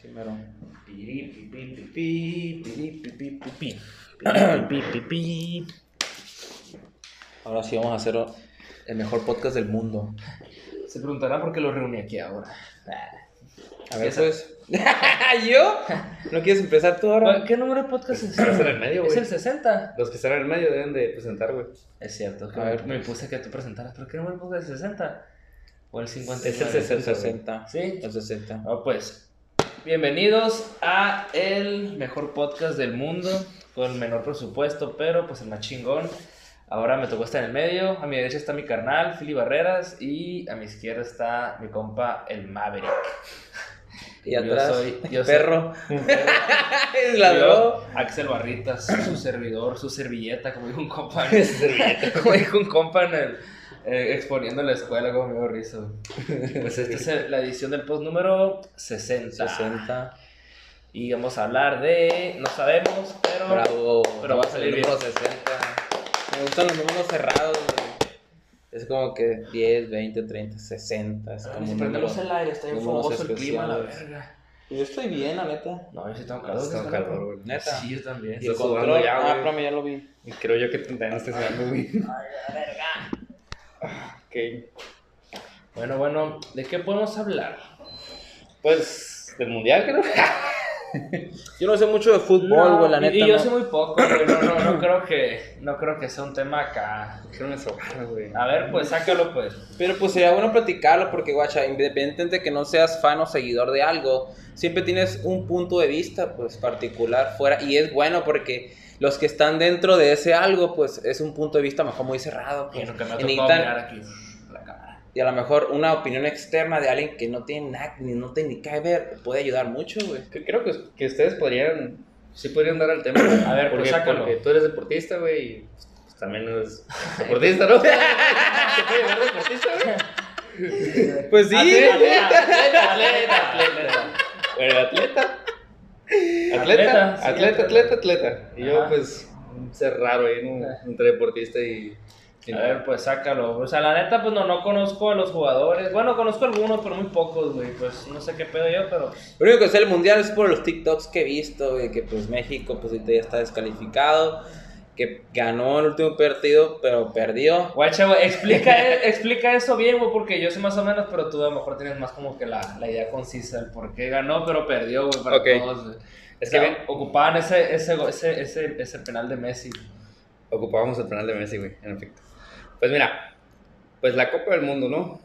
Sí, mero. Ahora sí vamos a hacer el mejor podcast del mundo. Se preguntará por qué lo reuní aquí ahora. A ver, pues. ¿Yo? ¿No quieres empezar tú ahora? ¿Qué número de podcast es? En el medio, Es güey. el 60. Los que están en el medio deben de presentar, güey. Es cierto, A ver, me pues. puse que tú presentaras. ¿Pero qué número de podcast es el 60? ¿O el 59? Es el 60. El 60. ¿Sí? El 60. Ah, pues, bienvenidos a el mejor podcast del mundo, con el menor presupuesto, pero pues el más chingón. Ahora me tocó estar en el medio, a mi derecha está mi carnal, Fili Barreras, y a mi izquierda está mi compa, el Maverick. Y Yo atrás, soy- yo soy- perro. Un perro. Es ladró. Yo, Axel Barritas, su servidor, su servilleta, como dijo un compa. como dijo un compa en el, eh, exponiendo en la escuela, como me dio risa. güey. Pues esta es la edición del post número 60. 60. Y vamos a hablar de. No sabemos, pero. Bravo. pero va a salir el número 60. Me gustan los números cerrados, güey. Es como que 10, 20, 30, 60. Es como si prendemos el aire, está bien fogoso el clima, la especiales. verga. Yo estoy bien, la neta. No, yo sí tengo No, calor. sí tengo calor, güey. Neta. Sí, yo también. Y el control. ya, ah, ya lo vi. Y creo yo que también estás sudando, güey. Ay, la verga. Ok. Bueno, bueno, ¿de qué podemos hablar? Pues, del mundial, creo. Yo no sé mucho de fútbol, No, güey, la neta. Y yo no. sé muy poco, güey. No, no, no, creo que, no creo que sea un tema acá. Güey. A ver, pues sácalo, pues. Pero pues sería bueno platicarlo porque, guacha, independientemente de que no seas fan o seguidor de algo, siempre tienes un punto de vista, pues, particular fuera. Y es bueno porque los que están dentro de ese algo, pues, es un punto de vista mejor muy cerrado. Y Pues, lo que me ha y, mirar aquí la cámara. y a lo mejor una opinión externa de alguien que no tiene nada, ni no tiene ni que ver, puede ayudar mucho, güey. Creo que, que ustedes podrían, sí podrían dar al tema. A ver, pues, porque, sácalo. porque tú eres deportista, güey, y pues, también eres deportista, ¿no? ¿Te puede llamar deportista, güey? Pues sí. Atleta, atleta, atleta, atleta. Bueno, atleta. Atleta, Atleta, atleta, atleta, atleta. Y yo, pues, ser raro ahí, ¿no? Entre deportista y. y A ver, pues sácalo. O sea, la neta, pues no, no conozco a los jugadores. Bueno, conozco algunos, pero muy pocos, güey. Pues no sé qué pedo yo, pero. Lo único que sé del mundial es por los TikToks que he visto, güey, que pues México pues ahorita ya está descalificado, que ganó el último partido, pero perdió. Guacha, güey, explica, e- explica eso bien, güey, porque yo sé más o menos, pero tú a lo mejor tienes más como que la, la idea concisa del por qué ganó, pero perdió, güey, para todos. Es O que bien- ocupaban ese, ese, ese, ese penal de Messi. ocupábamos el penal de Messi, güey, en efecto. Pues mira, pues la Copa del Mundo, ¿no?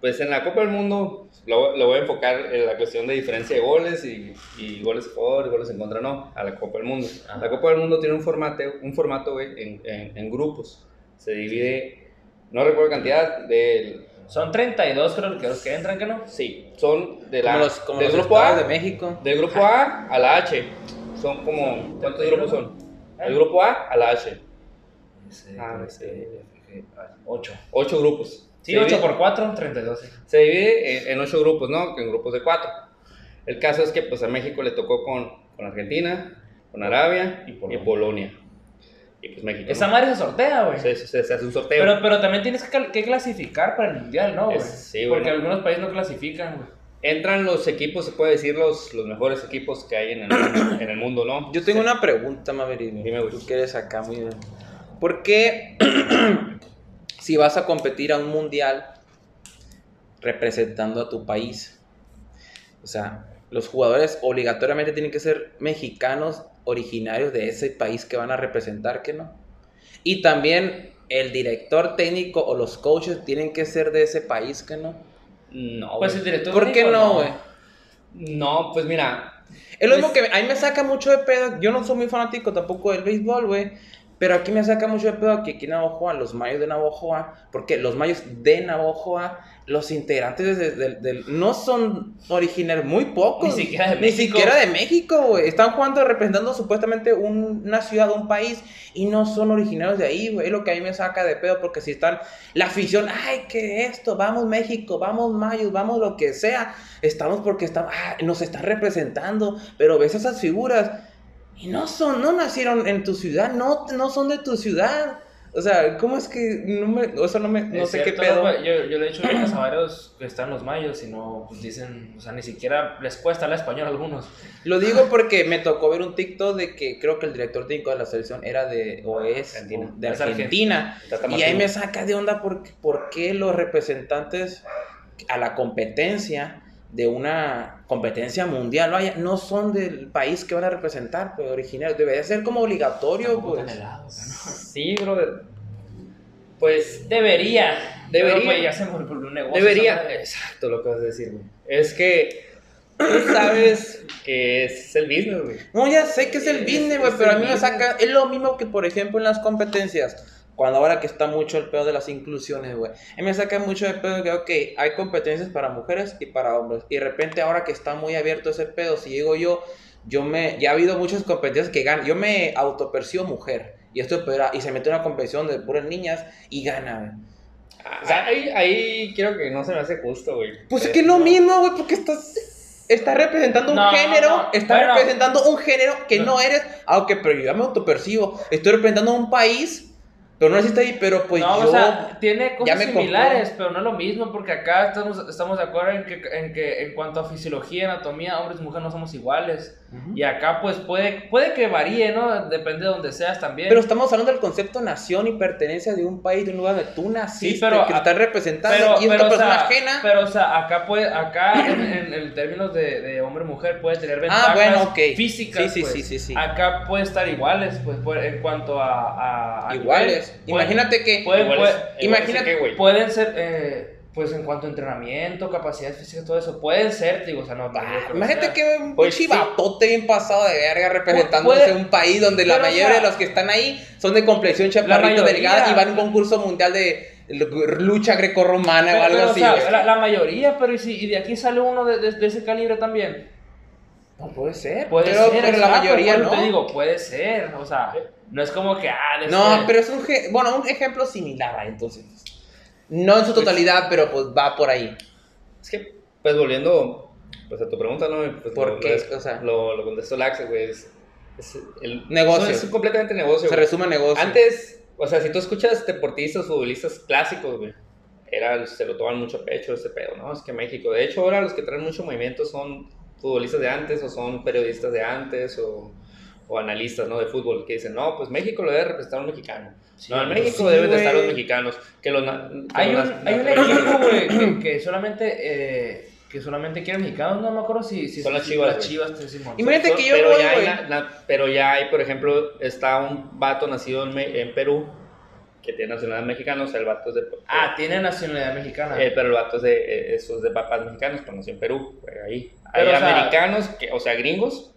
Pues en la Copa del Mundo lo, lo voy a enfocar en la cuestión de diferencia de goles y, y goles a favor y goles en contra, no, a la Copa del Mundo. Ajá. La Copa del Mundo tiene un formato, un formato güey, en, en, en grupos. Se divide, no recuerdo cantidad, del... Son 32, creo que los que entran, ¿que no? Sí, son de la, como los, como del los grupo A, de México. del grupo A a la H. Son como, ¿cuántos grupos son? El grupo A a la H. Ah, sí. C, F, G, H. 8. Ocho grupos. Sí, Se 8 divide- por 4, 32. sí. Se divide en, en ocho grupos, ¿no? En grupos de cuatro. El caso es que pues a México le tocó con, con Argentina, con Arabia Y y Polonia. Y pues México. Esa ¿no? madre se sortea, güey. se, se- se hace un sorteo. Pero, pero también tienes que, clasificar para el mundial, ¿no, güey? Sí, güey, Porque ¿no? algunos países no clasifican, güey. Entran los equipos, se puede decir, los, los mejores equipos que hay en el, en el mundo, ¿no? Yo tengo una pregunta, Maverick. Dime, güey. Tú que eres acá muy... ¿Por qué si vas a competir a un mundial representando a tu país? O sea, los jugadores obligatoriamente tienen que ser mexicanos originarios de ese país que van a representar, ¿que no? Y también el director técnico o los coaches tienen que ser de ese país, ¿que no? No, Pues el director ¿Por qué no, güey? No, pues mira, Es lo Pues- mismo que a mí me saca mucho de pedo. Yo no soy muy fanático tampoco del béisbol, güey. Pero aquí me saca mucho de pedo que aquí en Navojoa, los mayos de Navojoa, porque los mayos de Navojoa, los integrantes de- de- no son originarios, muy pocos. Ni siquiera de Ni México. siquiera de México, güey. Están jugando representando supuestamente un- una ciudad, un país, y no son originarios de ahí, güey. Es lo que a mí me saca de pedo, porque si están la afición, ay, que esto, vamos México, vamos mayos, vamos lo que sea. Estamos porque están, ah, nos están representando, pero ves esas figuras y no son, no nacieron en tu ciudad, no, no son de tu ciudad. O sea, ¿cómo es que no me, o sea, no me, no sé qué pedo? Yo, yo le he videos a varios que están los mayos y no, pues dicen, o sea, ni siquiera les cuesta hablar español a algunos. Lo digo porque me tocó ver un TikTok de que creo que el director técnico de la selección era de, o es Argentina. de Argentina. Y ahí me saca de onda porque, por qué los representantes a la competencia de una competencia mundial, vaya, no son del país que van a representar, pues originarios. Debería ser como obligatorio, pues. Sí, brother. Pues Debería. Debería. Pero, güey, ya se volvió un negocio. debería. Exacto lo que vas a decir, güey. Es que tú sabes que es el business, güey. No, ya sé que es el Es- business, güey, pero a mí me saca. Es lo mismo que, por ejemplo, en las competencias. Cuando ahora que está mucho el pedo de las inclusiones, güey. Mí me saca mucho de pedo que, ok, hay competencias para mujeres y para hombres. Y de repente, ahora que está muy abierto ese pedo, si digo yo, yo me. Ya ha habido muchas competencias que ganan. Yo me autopercibo mujer. Y esto y se mete una competición de puras niñas y gana. O sea, ahí, ahí creo que no se me hace justo, güey. Pues es Eh, que es lo mismo, güey, porque estás. Estás representando un No, género, no, estás bueno. representando un género que no, No. eres. Ok, pero yo ya me autopercibo. Estoy representando un país, pero no existe ahí, pero pues no, yo. o sea, tiene cosas similares, pero no es lo mismo porque acá estamos, estamos de acuerdo en que, en que en cuanto a fisiología, anatomía, hombres y mujeres no somos iguales. Y acá pues puede, puede que varíe, ¿no? Depende de donde seas también. Pero estamos hablando del concepto nación y pertenencia de un país, de un lugar donde tú naciste, Sí, pero- que lo estás representando pero, y es pero, una o persona sea, ajena. pero, o sea, acá puede, acá en, en, en términos de, de hombre-mujer puede tener ventajas Ah, bueno, ok. físicas. Sí, sí, pues. sí, sí, sí. Acá puede estar iguales, pues, en cuanto a. a- a Iguales. nivel. Pueden- Imagínate que. pueden- imagínate- que, pueden ser, eh, pues, en cuanto a entrenamiento, capacidades físicas, todo eso, pueden ser, digo, o sea, no. Ah, imagínate sea. que un Pues pinche sí. bien pasado de verga representándose Puede- un país donde la o mayoría sea, de los que están ahí son de complexión chaparrito delgada y van a un concurso mundial de lucha grecorromana o algo pero, o así. sea, la, la mayoría, pero ¿y, si, y de aquí sale uno de, de- de ese calibre también. No puede ser. Puede pero, ser, pero la exacto, mayoría no. Te digo, puede ser, o sea, no es como que, ah, No, pero es un, bueno, un ejemplo similar ahí, entonces. No en su totalidad, pero pues va por ahí. Es que, pues volviendo pues, a tu pregunta, ¿no? Pues, ¿Por lo, qué? Lo, O sea- lo, lo contestó Laxe, güey. Es, es el Negocio. Es completamente negocio. Se güey. resume en negocio. Antes, o sea, si tú escuchas deportistas, futbolistas clásicos, güey, era, se lo toman mucho pecho ese pedo, ¿no? Es que México, de hecho, ahora los que traen mucho movimiento son futbolistas de antes o son periodistas de antes o, o analistas, ¿no? De fútbol, que dicen, no, pues México lo debe representar un mexicano. Sí, no, en México sí, deben de estar los mexicanos. Que los, Hay los un, hay un equipo, güey, que, que solamente, eh, que solamente quiere mexicanos, no me acuerdo si, si Son las si- Chivas, Las chivas, te. Imagínate que yo pero, voy, ya hay na- na- pero ya hay, por ejemplo, está un vato nacido en, en Perú que tiene nacionalidad mexicana, o sea, el vato es de... Ah, tiene nacionalidad mexicana. Eh, pero el vato es de, eh, esos de papás mexicanos, pero nació en Perú, ahí. Hay Pero, o sea- americanos, que, o sea, gringos,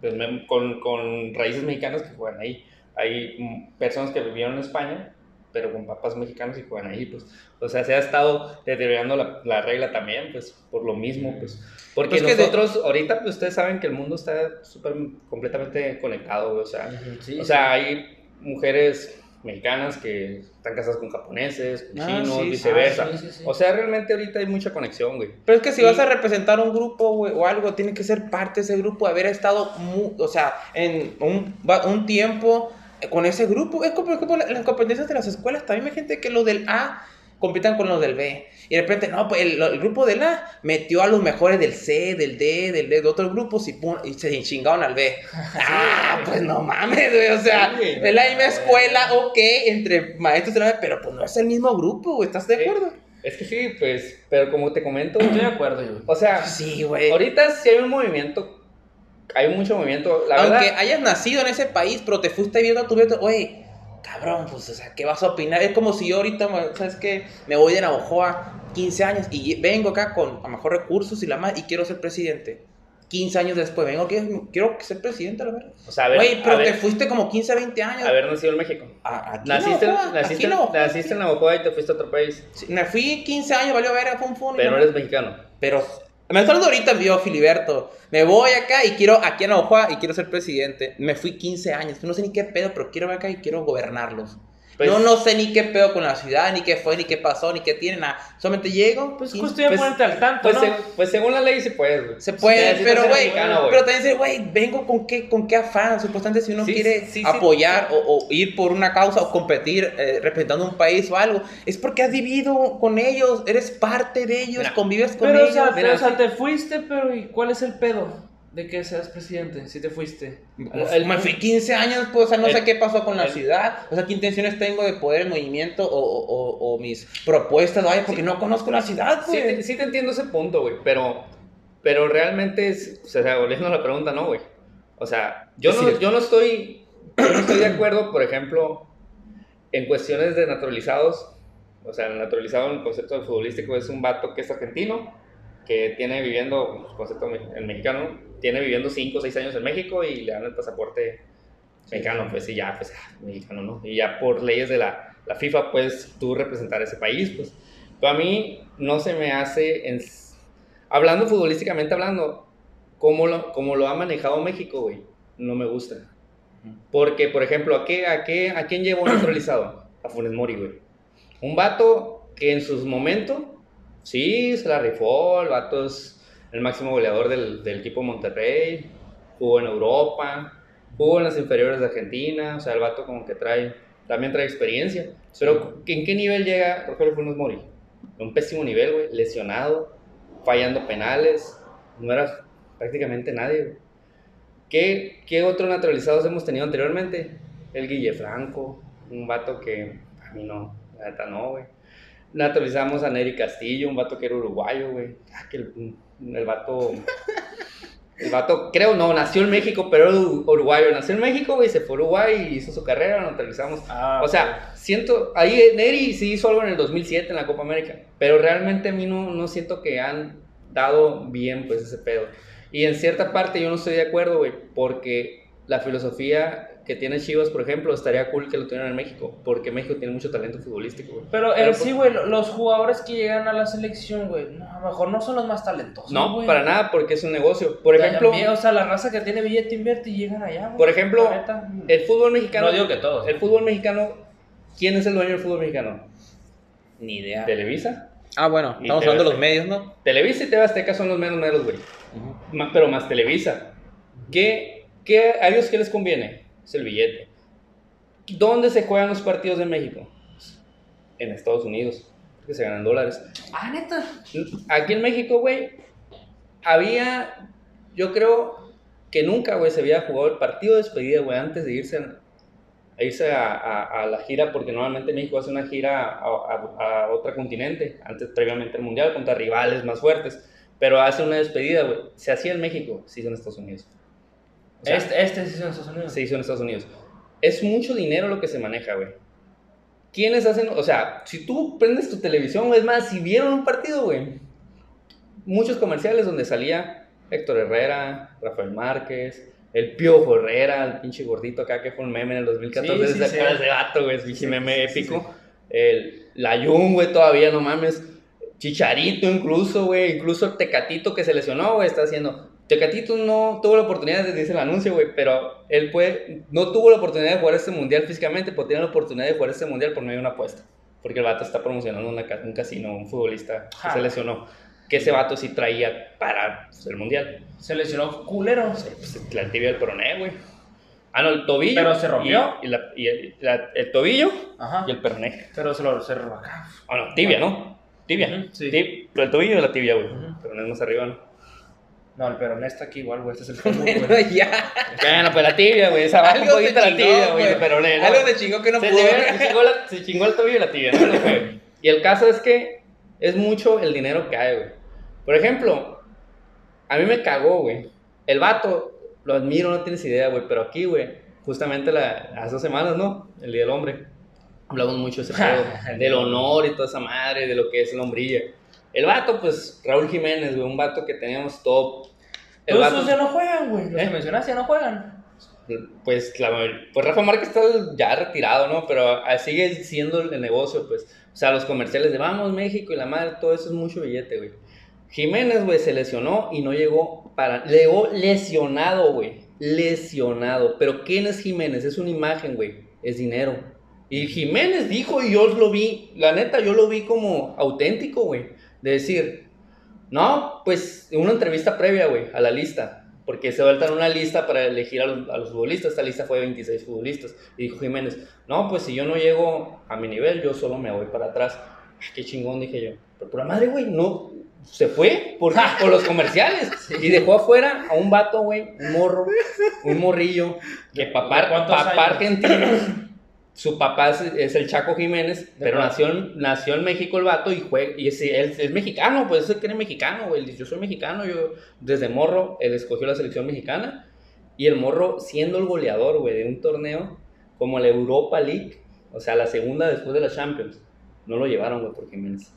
pues, con, con raíces mexicanas que juegan ahí. Hay personas que vivieron en España, pero con papás mexicanos y juegan ahí, pues. O sea, se ha estado deteriorando la, la regla también, pues, por lo mismo, pues. Porque Pues que de- nosotros, ahorita, pues, ustedes saben que el mundo está súper, completamente conectado, o sea, sí, o sí. sea, hay mujeres mexicanas que están casadas con japoneses, con Ah, chinos, sí, viceversa. Sí, sí, sí. O sea, realmente ahorita hay mucha conexión, güey. Pero es que si vas a representar un grupo, güey, o algo, tiene que ser parte de ese grupo, haber estado, mu- o sea, en un, un tiempo con ese grupo. Es como, por ejemplo, la- las competencias de las escuelas. También hay gente que los del A compitan con los del B. Y de repente, no, pues el, el grupo del A metió a los mejores del C, del D, del D, de otros grupos y, pum, y se chingaron al B. ah, pues no mames, güey, o sea, Sí, es la misma escuela, ok, entre maestros de la pero pues no es el mismo grupo, güey, ¿estás de Sí. acuerdo? Es que sí, pues, pero como te comento, Estoy de acuerdo, yo. o sea, Sí, güey. ahorita sí hay un movimiento, hay mucho movimiento, la Aunque verdad. hayas nacido en ese país, pero te fuiste viendo a tu vida, oye, cabrón, pues, o sea, ¿qué vas a opinar? Es como si yo ahorita, ¿sabes qué? Me voy de Navajoa 15 años y vengo acá con a mejor recursos y la más y quiero ser presidente. 15 años después vengo, quiero, quiero ser presidente, la verdad. O sea, a ver, Güey, pero a te ver, fuiste como 15, 20 años. haber nacido en México. A- aquí en Naciste, Navajoa, aquí naciste, en Navajoa. naciste en Navajoa y te fuiste a otro país, Sí, Me fui 15 años, valió ver, fue un fun. pero no- eres mexicano. Pero me hablando ahorita yo, Filiberto. Me voy acá y quiero, aquí a Navajoa y quiero ser presidente. Me fui 15 años. No sé ni qué pedo, pero quiero ver acá y quiero gobernarlos. Pues- no, no sé ni qué pedo con la ciudad, ni qué fue, ni qué pasó, ni qué tiene, nada. Solamente llego, Pues y- cuestión de pues- ponerte al tanto, Pues, ¿no? se- pues según la ley sí puedes, güey. se puede, Necesitas pero güey, pero también dice, güey, vengo con qué, con qué afán, supuestamente si uno Sí, quiere sí, sí. apoyar O, o ir por una causa o competir eh, representando un país o algo, es porque has vivido con ellos, eres parte de ellos, Mira, convives con Pero, o ellos. sea, mira, pero, o sea, sí. te fuiste, pero ¿y cuál es el pedo de que seas presidente? Si te fuiste. El, me fui 15 años, pues, o sea, no sé qué pasó con la el- ciudad, o sea, qué intenciones tengo de poder el movimiento o, o- o- mis propuestas, vaya, porque no conozco la ciudad, Sí, güey. te- sí te entiendo ese punto, güey, pero, pero realmente, es, o sea, volviendo a la pregunta, no, güey. O sea, yo Es no, yo no estoy, yo no estoy de acuerdo, por ejemplo, en cuestiones de naturalizados. O sea, el naturalizado en el concepto futbolístico es un vato que es argentino, que tiene viviendo, el concepto el mexicano, tiene viviendo 5 o 6 años en México y le dan el pasaporte mexicano, pues y ya, pues, ah, mexicano, ¿no? Y ya por leyes de la, la FIFA, pues tú representar ese país, pues. Pero a mí no se me hace, en, hablando futbolísticamente hablando, como lo, como lo ha manejado México, güey, no me gusta. Porque, por ejemplo, ¿a, qué, a, qué, ¿a quién llevó neutralizado? A Funes Mori, güey. Un vato que en sus momentos, sí, se la rifó, el vato es el máximo goleador del, del equipo Monterrey, jugó en Europa, jugó en las inferiores de Argentina, o sea, el vato como que trae, también trae experiencia. Pero, ¿en qué nivel llega Rogelio Funes Mori? Un pésimo nivel, güey, lesionado, fallando penales, no era prácticamente nadie, güey. ¿Qué, ¿Qué otros naturalizados hemos tenido anteriormente? El Guille Franco, un vato que a mí no, la neta no, güey. Naturalizamos a Neri Castillo, un vato que era uruguayo, güey. Ah, que el, el vato. El vato, creo, no, nació en México, pero era ur- uruguayo. Nació en México, güey, se fue a Uruguay y hizo su carrera, lo naturalizamos. Ah, O sea, siento, ahí Neri sí hizo algo en el 2007 en la Copa América, pero realmente a mí no, no siento que han dado bien pues ese pedo. Y en cierta parte yo no estoy de acuerdo, güey, porque la filosofía que tiene Chivas, por ejemplo, estaría cool que lo tuvieran en México, porque México tiene mucho talento futbolístico, güey. Pero, Pero en sí, por- güey, lo- los jugadores que llegan a la selección, güey, no, a lo mejor no son los más talentosos. No, güey. para nada, porque es un negocio. Por ejemplo, O sea, la raza que tiene billete invierte y llegan allá, güey. Por ejemplo, neta, el fútbol mexicano... No digo que todos. El fútbol mexicano, ¿quién es el dueño del fútbol mexicano? Ni idea. Televisa. Ah, bueno, Y estamos hablando de los medios, ¿no? Televisa y TV Azteca son los menos meros, güey. Ma- pero más Televisa. ¿Qué, qué, ¿A ellos qué les conviene? Es el billete. ¿Dónde se juegan los partidos de México? En Estados Unidos, que se ganan dólares. Ah, neta. Aquí en México, güey, había, yo creo que nunca, güey, se había jugado el partido de despedida, güey, antes de irse, a, a irse a, a- a la gira, porque normalmente México hace una gira a, a- otro continente, antes, previamente el Mundial, contra rivales más fuertes, pero hace una despedida, güey. Se hacía en México, se hizo en Estados Unidos. O sea, este, este sí son Estados Unidos. se hizo en Estados Unidos. Es mucho dinero lo que se maneja, güey. ¿Quiénes hacen? O sea, si tú prendes tu televisión, es más, si vieron un partido, güey. Muchos comerciales donde salía Héctor Herrera, Rafael Márquez, el Piojo Herrera, el pinche gordito acá que fue un meme en el 2014. Sí, sí, ese sí. ese gato, güey, es pinche meme épico. El Layun, güey, todavía no mames. Chicharito incluso, güey, incluso el Tecatito que se lesionó, güey, está haciendo... Tecatito no tuvo la oportunidad, dice el anuncio, güey, pero él puede, no tuvo la oportunidad de jugar este mundial físicamente, pero tiene la oportunidad de jugar este mundial por medio de una apuesta. Porque el vato está promocionando una un casino, un futbolista que se lesionó. Que ese vato sí traía para el mundial. Se lesionó culero. Pues, la tibia del peroné, güey. Ah, no, el tobillo. Pero se rompió. Y, y la- y el, la- el tobillo Ajá. y el peroné. Pero se lo cerró acá. Ah, no, tibia, ¿no? Tibia. Sí. Tib- pero el tobillo y la tibia, güey. Ujú. Peroné es más arriba, ¿no? No, el peroné está aquí igual, güey. Este es el fémur, güey. Bueno, ya. Bueno, pues la tibia, güey. Esa un Algo se poquito la tibia, güey. Algo de chingó que no se, pudo. se chingó la- se chingó el tobillo y la tibia, ¿no? Y el caso es que es mucho el dinero que hay, güey. Por ejemplo, a mí me cagó, güey. El vato, lo admiro, no tienes idea, güey. Pero aquí, güey, justamente la, hace dos semanas, ¿no? El Día del Hombre. Hablamos mucho de ese pedo, del honor y toda esa madre, de lo que es el hombrilla. El vato, pues, Raúl Jiménez, güey, un vato que teníamos top. El Todos vato- esos ya no juegan, güey. Los ¿Eh? que mencionaste ya no juegan. pues, la, pues Rafa Márquez está ya retirado, ¿no? Pero ah, sigue siendo el negocio, pues. O sea, los comerciales de vamos México y la madre, todo eso es mucho billete, güey. Jiménez, güey, se lesionó y no llegó para. Llegó lesionado, güey. Lesionado. Pero ¿quién es Jiménez? Es una imagen, güey. Es dinero. Y Jiménez dijo, y yo lo vi, la neta, yo lo vi como auténtico, güey. De decir, no, pues una entrevista previa, güey, a la lista. Porque se en una lista para elegir a los, a los, futbolistas. Esta lista fue de 26 futbolistas. Y dijo Jiménez, no, pues si yo no llego a mi nivel, yo solo me voy para atrás. Ay, qué chingón, dije yo. Pero por la madre, güey, no. Se fue por, por los comerciales. Y dejó afuera a un vato, güey, un morro, un morrillo, que papá, papá argentino su papá es, el Chaco Jiménez, pero nació en, nació en México el vato y, juega, y es, él es mexicano, pues él cree mexicano, güey. Yo soy mexicano, yo desde morro, él escogió la selección mexicana. Y el morro, siendo el goleador, güey, de un torneo como la Europa League, o sea, la segunda después de la Champions, no lo llevaron, güey, por Jiménez.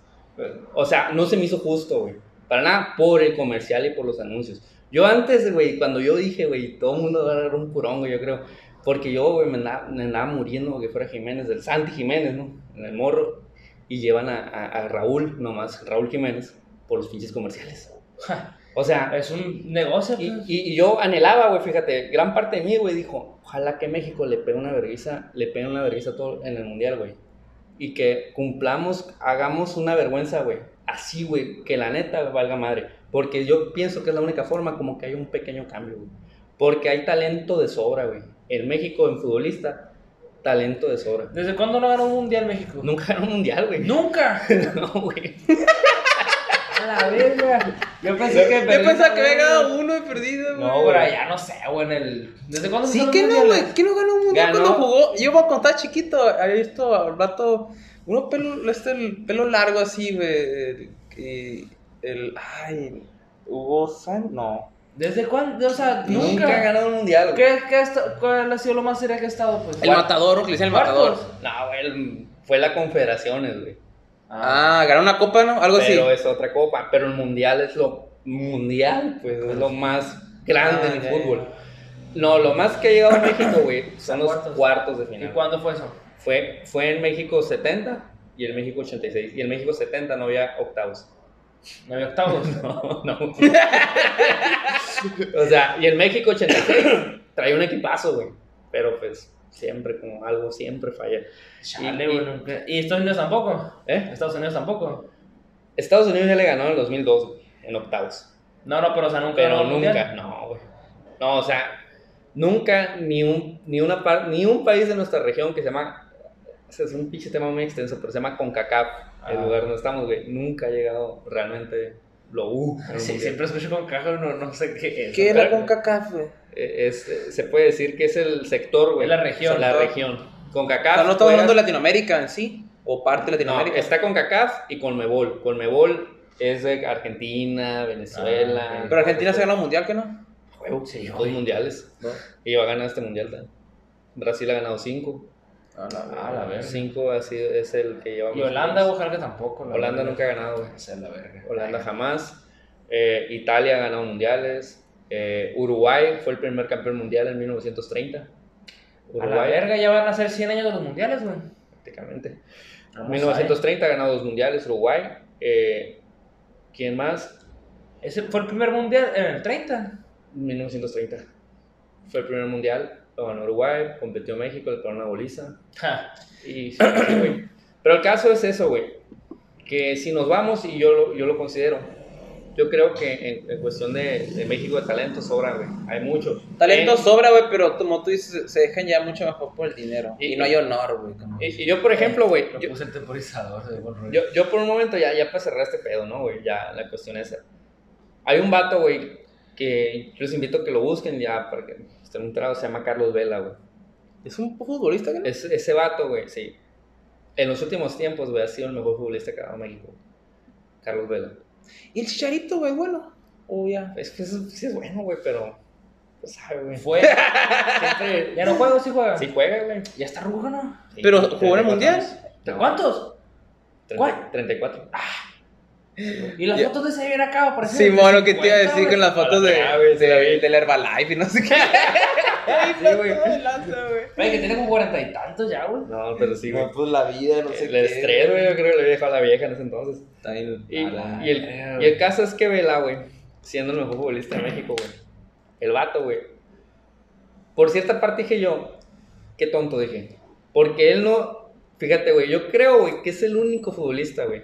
O sea, no se me hizo justo, güey. Para nada, por el comercial y por los anuncios. Yo antes, güey, cuando yo dije, güey, todo el mundo va a dar un curón, güey, yo creo porque yo, güey, me andaba, muriendo que fuera Jiménez, del Santi Jiménez, ¿no? En el morro. Y llevan a, a, Raúl, nomás, Raúl Jiménez, por los pinches comerciales. O sea, es un negocio. Y, pues. y, yo anhelaba, güey, fíjate, gran parte de mí, güey, dijo, ojalá que México le pegue una vergüenza, le pegue una vergüenza todo en el mundial, güey. Y que cumplamos, hagamos una vergüenza, güey. Así, güey, que la neta valga madre. Porque yo pienso que es la única forma como que hay un pequeño cambio, güey. Porque hay talento de sobra, güey en México en futbolista, talento de sobra. ¿Desde cuándo no ganó un mundial México? Nunca ganó un mundial, güey. ¿Nunca? no, güey. A la verga. Yo pensé que Yo pensaba que había ganado uno y perdido, güey. No, pero ya no sé, güey, en el... ¿Desde cuándo sí, que no, güey. ¿Qué no ganó un mundial cuando jugó? Yo cuando estaba chiquito, había visto al vato... Uno pelo, este, el pelo largo así, güey. Y el... Ay... Hugo San... No. ¿Desde cuándo? O sea, nunca, nunca ha ganado un mundial. ¿Qué, qué ¿Cuál ha sido lo más serio que ha estado? Pues? El matador, o que le decían el matador. No, güey, fue la Confederaciones, güey. Ah, ganó una copa, ¿no? Algo así. Pero es otra copa. Pero el mundial es lo mundial, pues, es lo más grande en el ah, fútbol. No, lo más que ha llegado a México, güey, son los cuartos. de final. ¿Y cuándo fue eso? Fue, fue en México 70 y en México 86. Y en México 70 no había octavos. ¿No había octavos? no, no. o sea, y en México 86 trae un equipazo, güey. Pero pues siempre, como algo, siempre falla. Chale, y, bueno. ¿Y Estados Unidos tampoco? ¿Eh? ¿Estados Unidos tampoco? Estados Unidos ya le ganó en el 2002, güey, en octavos. No, no, pero o sea, nunca. Pero nunca, no, güey. No, o sea, nunca ni un, ni, una ni un país de nuestra región que se llama. Es un pinche tema muy extenso, pero se llama CONCACAF, el ah. lugar donde estamos, güey. Nunca ha llegado realmente lo U. Sí, siempre escucho con caja, no, no sé qué es. ¿Qué era con CACAF, güey? Eh, es, se puede decir que es el sector, güey. Es la región. la región. Con CACAF. no estamos hablando de Latinoamérica en sí, o parte de Latinoamérica. No, está con CACAF y con Mebol. Con Mebol es de Argentina, Venezuela. Ah, Pero Argentina se ganó el mundial, ¿qué no? Juego, sí, dos mundiales. Y va a ganar este mundial también. Brasil ha ganado cinco. A la, verga. Cinco ha sido, es el que lleva. Y Holanda, ojalá que tampoco. Holanda nunca ha ganado, güey. Esa es la verga. Holanda jamás. Eh, Italia ha ganado mundiales. Eh, Uruguay fue el primer campeón mundial en 1930. Uruguay. A la verga, ya van a ser 100 años de los mundiales, güey. Prácticamente. En 1930 ha ganado dos mundiales Uruguay. Eh, ¿Quién más? Ese fue el primer mundial en el 30. 1930. Fue el primer mundial lo ganó Uruguay, competió México, le pegó una boliza. Y Pero el caso es eso, güey. Que si nos vamos, y yo lo, yo lo considero, yo creo que en, cuestión de, de, México de talento sobra, güey. Hay mucho. Talento sobra, güey, pero como tú dices, se dejan ya mucho mejor por el dinero. Y, no hay honor, güey. Y, yo, por ejemplo, güey. Yo puse el temporizador yo, yo, por un momento ya, ya para cerrar este pedo, ¿no, güey? Ya la cuestión es. Hay un vato, güey, que yo les invito a que lo busquen ya para que estén entrados. Se llama Carlos Vela, güey. ¿Es un futbolista, güey? Es, ese vato, güey, sí. En los últimos tiempos, güey, ha sido el mejor futbolista que ha dado México. Carlos Vela. ¿Y el Chicharito, güey, bueno? O ya. Es que sí es bueno, güey, pero. Pues sabe, güey. Fue. Siempre... ¿Ya no juega o sí juega? Sí juega, güey. ¿Ya está rugo, no? ¿Pero jugó en el mundial? ¿De cuántos? 34. Ah. Y las fotos de ese viene acá, parece. Sí, mono, que te iba a decir con las fotos de, de, del Herbalife y no sé qué. Ay, sí, güey. Oye, que tiene como cuarenta y tantos ya, güey. No, pero sí, güey. Pues la vida, no sé el qué. El estrés, güey, yo creo que le había dejado a la vieja en ese entonces. Está bien. Y, y, el, y el caso es que Vela, güey, siendo el mejor futbolista de México, güey. El vato, güey. Por cierta parte dije yo, qué tonto dije. Porque él no, Fíjate, güey, yo creo, güey, que es el único futbolista, güey,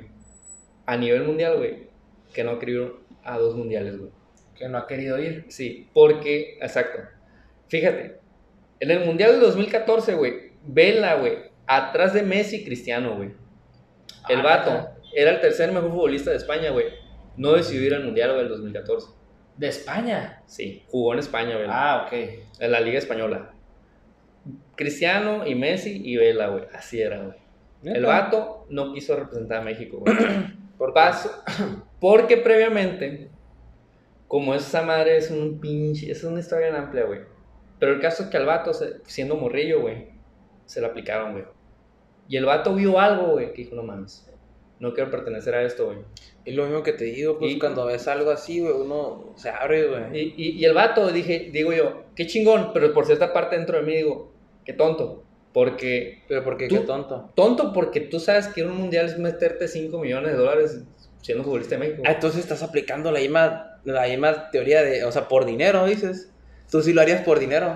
a nivel mundial, güey, que no ha querido a dos mundiales, güey. Que no ha querido ir. Sí, porque, exacto. Fíjate, en el mundial del 2014, güey, Vela, güey, atrás de Messi Cristiano, güey. El Ah, vato era el tercer mejor futbolista de España, güey. No decidió ir al mundial, güey, del 2014. De España. Sí, jugó en España, güey. Ah, ok. En la Liga Española. Cristiano y Messi y Vela, güey. Así era, güey. El vato no quiso representar a México, güey. Por Paso. Porque previamente, como esa madre es un pinche, es una historia bien amplia, güey. Pero el caso es que al vato, siendo morrillo, güey, se lo aplicaron, güey. Y el vato vio algo, güey, que dijo, no mames, no quiero pertenecer a esto, güey. Es lo mismo que te digo, pues Y- cuando ves algo así, güey, uno se abre, güey. Y, y, y el vato, dije, digo yo, qué chingón, pero por cierta parte dentro de mí digo, qué tonto. Porque, Pero porque Tú- qué tonto. tonto porque tú sabes que ir a un mundial es meterte 5 millones de dólares siendo futbolista de México. Ah, entonces estás aplicando la misma, la misma teoría de, o sea, por dinero, dices. Tú sí lo harías por dinero.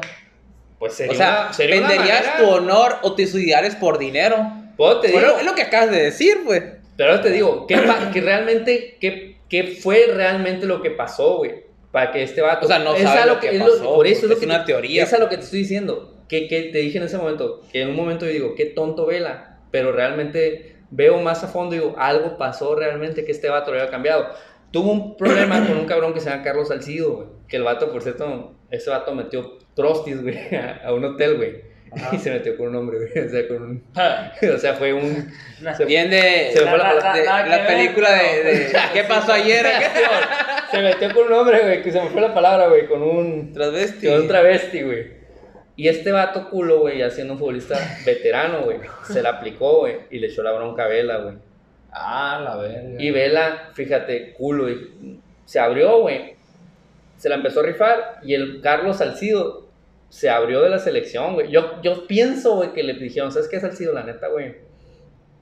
Pues sería o sea, una- sería una venderías manera- tu honor o tus ideales por dinero. Pues te digo, Bueno, es lo que acabas de decir, pues. Pero ahora te digo, ¿qué, que realmente, qué, qué fue realmente lo que pasó, güey? Para que este vato... O sea, no es sabes a lo que es pasó, por eso es, lo es que una te- teoría. Es a lo que te estoy diciendo. Que, que te dije en ese momento, que en un momento yo digo, qué tonto Vela, pero realmente veo más a fondo y digo, algo pasó realmente que este vato lo había cambiado. Tuvo un problema con un cabrón que se llama Carlos Salcido, güey. Que el vato, por cierto, ese vato metió prostis, güey, a, a un hotel, güey. Ajá. Y se metió con un hombre, güey. O sea, con un... Ja. O sea, fue un... se- Bien de, Se me fue la de- palabra. de- la ver, película de, de- pero- ¿Qué pasó ayer? Se metió con un hombre, güey, que se me fue la palabra, güey, con un, Transvesti. con un travesti, güey. Y este vato culo, güey, ya siendo un futbolista veterano, güey, se la aplicó, güey, y le echó la bronca a Vela, güey. Ah, la verga. Y Vela, fíjate, culo, y se abrió, güey. Se la empezó a rifar y el Carlos Salcido se abrió de la selección, güey. Yo, yo pienso, güey, que le dijeron, ¿sabes qué, Salcido? La neta, güey.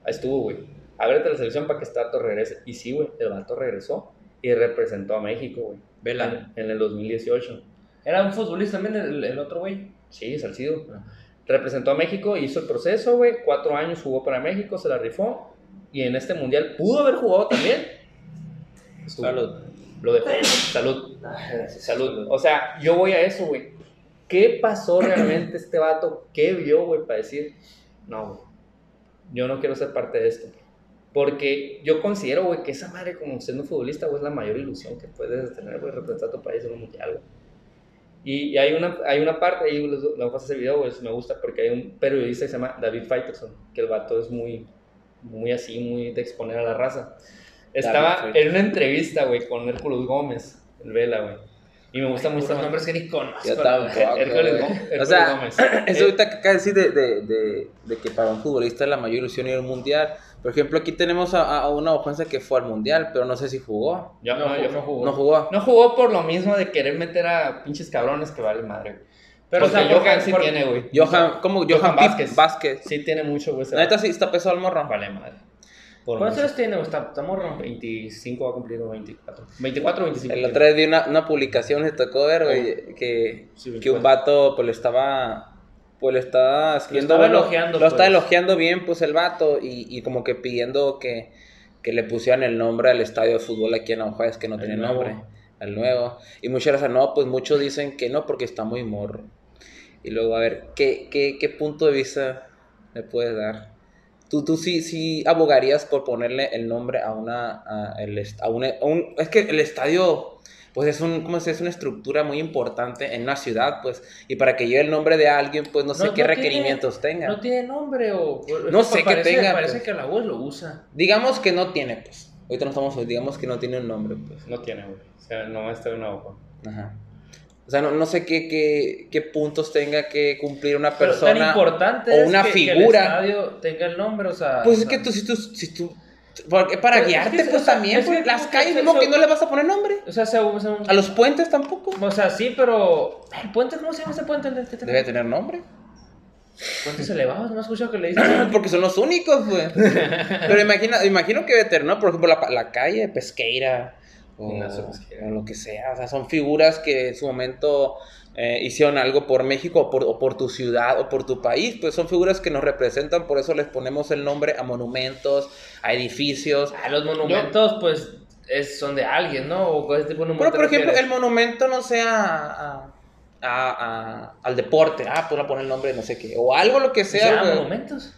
Ahí estuvo, güey. Ábrete la selección para que este vato regrese. Y sí, güey, el vato regresó y representó a México, güey. Vela. En, en el 2018. Era un futbolista también el, el otro güey. Sí, Salcido. Representó a México, hizo el proceso, güey. Cuatro años jugó para México, se la rifó. Y en este mundial pudo haber jugado también. Salud. Lo dejó. Salud. Salud. O sea, yo voy a eso, güey. ¿Qué pasó realmente este vato? ¿Qué vio, güey, para decir, no, güey, yo no quiero ser parte de esto? Porque yo considero, güey, que esa madre, como siendo futbolista, güey, es la mayor ilusión que puedes tener, güey, representar a tu país en un mundial, güey. Y, y hay, una, hay una parte, ahí les voy a ese video, güey, me gusta, porque hay un periodista que se llama David Faitelson, que el vato es muy, muy así, muy de exponer a la raza. Estaba en una entrevista, güey, con Hércules Gómez, el Vela, güey. Y me gusta mucho Los nombres que ni conozco. Yo tampoco. Hércules, güey. Gó- O sea, Gómez. Eso ahorita que acaba de decir de, de, de, de que para un futbolista es la mayor ilusión ir al mundial. Por ejemplo, aquí tenemos a, a una ofensa que fue al mundial, pero no sé si jugó. Yo- No, no, yo- no jugó. No jugó. No jugó por lo mismo de querer meter a pinches cabrones que vale madre, güey. Pero, o Porque sea, porque- Johan sí por- tiene, güey. Johan, ¿cómo? Johan, Johan Vázquez. Vázquez. Sí tiene mucho, güey. La neta sí está pesado el morro. Vale madre. ¿Cuántos años tiene? güey? ¿Está, está morro? 25 va a cumplir o 24. 24 o 25. La otra vez vi una, una publicación, me tocó ver, güey, que, Sí, que un vato, pues le estaba, pues le escribiendo, estaba bueno, elogiando, lo estaba pues. elogiando bien, pues el vato, y, y como que pidiendo que, que le pusieran el nombre al estadio de fútbol aquí en Juárez, que no El tiene nuevo. nombre, al nuevo. Y muchas gracias, no, pues muchos dicen que no, porque está muy morro. Y luego, a ver, ¿qué, qué, qué punto de vista me puedes dar? Tú, tú sí, sí abogarías por ponerle el nombre a una, a, el est- a una- a un, es que el estadio, pues es un, ¿cómo se? Es una estructura muy importante en una ciudad, pues, y para que lleve el nombre de alguien, pues no sé No- qué no tiene- requerimientos tenga. No tiene nombre o. No es que sé qué tenga, Parece pues. que la voz lo usa. Digamos que no tiene, pues. Ahorita no estamos, digamos que no tiene un nombre, pues. No tiene, güey. O sea, nomás está en una hoja. Ajá. O sea, no, no sé qué, qué, qué puntos tenga que cumplir una Pero tan persona. importante o es una que, que figura. el estadio tenga el nombre, o sea. Pues o es que sea, tú, si tú, si tú, porque para Pero es guiarte, que, pues o sea, también, pues, que las calles, que ¿no? que no le vas a poner nombre. O sea, se, se- A los puentes tampoco. O sea, sí, pero. ¿El puente cómo se llama ese puente? ¿El- el- Debe tener nombre. Puentes elevados, no he escuchado que le dicen. Porque son los únicos, güey. Pero imagina, imagino que debe tener, ¿no? Por ejemplo, la, la calle Pesqueira. o, Mosquera. o lo que sea. O sea, son figuras que en su momento eh, hicieron algo por México o por, o por tu ciudad o por tu país. Pues son figuras que nos representan, por eso les ponemos el nombre a monumentos, a edificios. Ah, los monumentos, pues, es, son de alguien, ¿no? ¿O de monumento Pero, por ejemplo, el monumento no sea a- a- a- al deporte. Ah, pues le poner el nombre de no sé qué. O algo lo que ¿Se sea. güey. monumentos?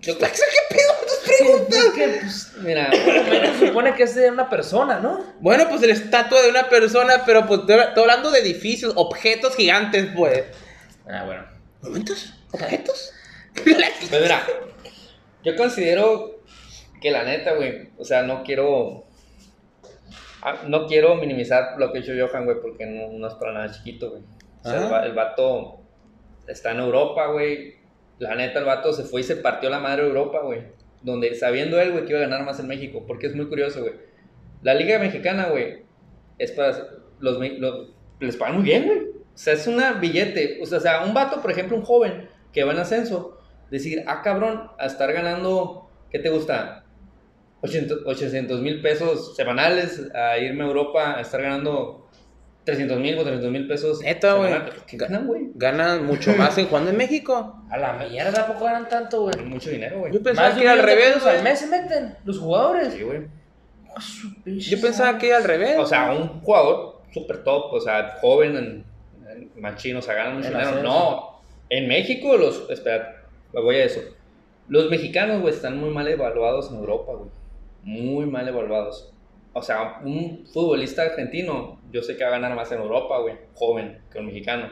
Yo- ¿Qué pedo tus preguntas? Es que, pues, Mira, supone que es de una persona, ¿no? Bueno, pues la estatua de una persona, pero pues estoy hablando de edificios, objetos gigantes, pues. Ah, bueno. ¿Monumentos? ¿Objetos? pues mira, yo considero que la neta, güey, o sea, no quiero. ah, No quiero minimizar lo que hecho Johan, güey, porque no, no es para nada chiquito, güey. O sea, el, va- el vato está en Europa, güey. La neta, el vato se fue y se partió la madre de Europa, güey. Donde sabiendo él, güey, que iba a ganar más en México. Porque es muy curioso, güey. La Liga Mexicana, güey, es para. Los, los- les pagan muy bien, güey. O sea, es una billete. O sea, un vato, por ejemplo, un joven que va en ascenso, decir, ah, cabrón, a estar ganando, ¿qué te gusta? 800 mil pesos semanales, a irme a Europa, a estar ganando 300 mil o 300 mil pesos. Neta, güey. semanales. ¿Qué ganan, güey? Ganan mucho más en jugando en México. A la mierda, ¿a poco ganan tanto, güey? Mucho dinero, güey. Yo pensaba Más que al revés, al mes se meten los jugadores. Sí, güey. A su pinche Yo pensaba que era al revés. O sea, un jugador súper top, o sea, joven, en, en machín, o sea, ganan mucho dinero. No, en México los, espera, me voy a eso. Los mexicanos, güey, están muy mal evaluados en Europa, güey. Muy mal evaluados. O sea, un futbolista argentino, yo sé que va a ganar más en Europa, güey, joven, que un mexicano.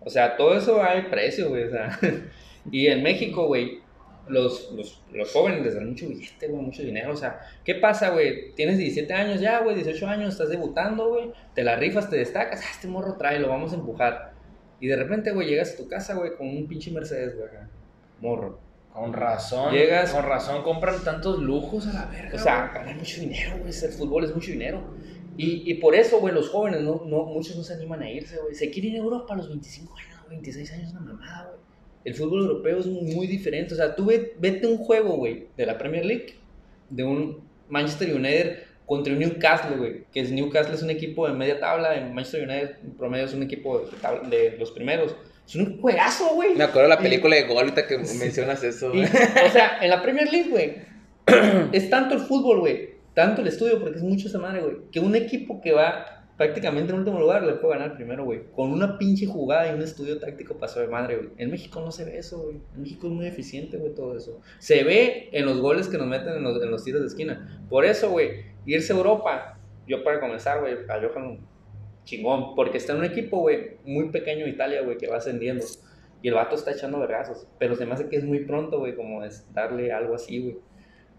O sea, todo eso hay precio, güey, o sea. y en México, güey, los, los, los jóvenes les dan mucho billete, güey, mucho dinero. O sea, ¿qué pasa, güey? Tienes 17 años ya, güey, 18 años, estás debutando, güey, te la rifas, te destacas, ah, este morro trae, lo vamos a empujar. Y de repente, güey, llegas a tu casa, güey, con un pinche Mercedes, güey. Morro. Con razón. Llegas- Con razón compran tantos lujos a la verga. O sea, ganar mucho dinero, güey, el fútbol es mucho dinero. Y, y por eso, güey, los jóvenes, no, no, muchos no se animan a irse, güey. Se quieren ir a Europa a los 25 años, 26 años, una mamada, güey. El fútbol europeo es muy, muy diferente. O sea, tú ve- vete un juego, güey, de la Premier League, de un Manchester United contra un Newcastle, güey. Que es Newcastle es un equipo de media tabla, en Manchester United en promedio es un equipo de, tabla- de los primeros. Es un juegazo, güey. Me acuerdo de la Y- película de Gol que mencionas eso. güey. o sea, en la Premier League, güey, es tanto el fútbol, güey, tanto el estudio, porque es mucho esa madre, güey, que un equipo que va prácticamente en último lugar le puede ganar primero, güey, con una pinche jugada y un estudio táctico pasó de madre, güey. En México no se ve eso, güey. En México es muy eficiente, güey, todo eso. Se ve en los goles que nos meten en los, en los tiros de esquina. Por eso, güey, irse a Europa, yo para comenzar, güey, a Johan chingón, porque está en un equipo, güey, muy pequeño de Italia, güey, que va ascendiendo. Y el vato está echando vergazos. Pero se me hace que es muy pronto, güey, como es darle algo así, güey.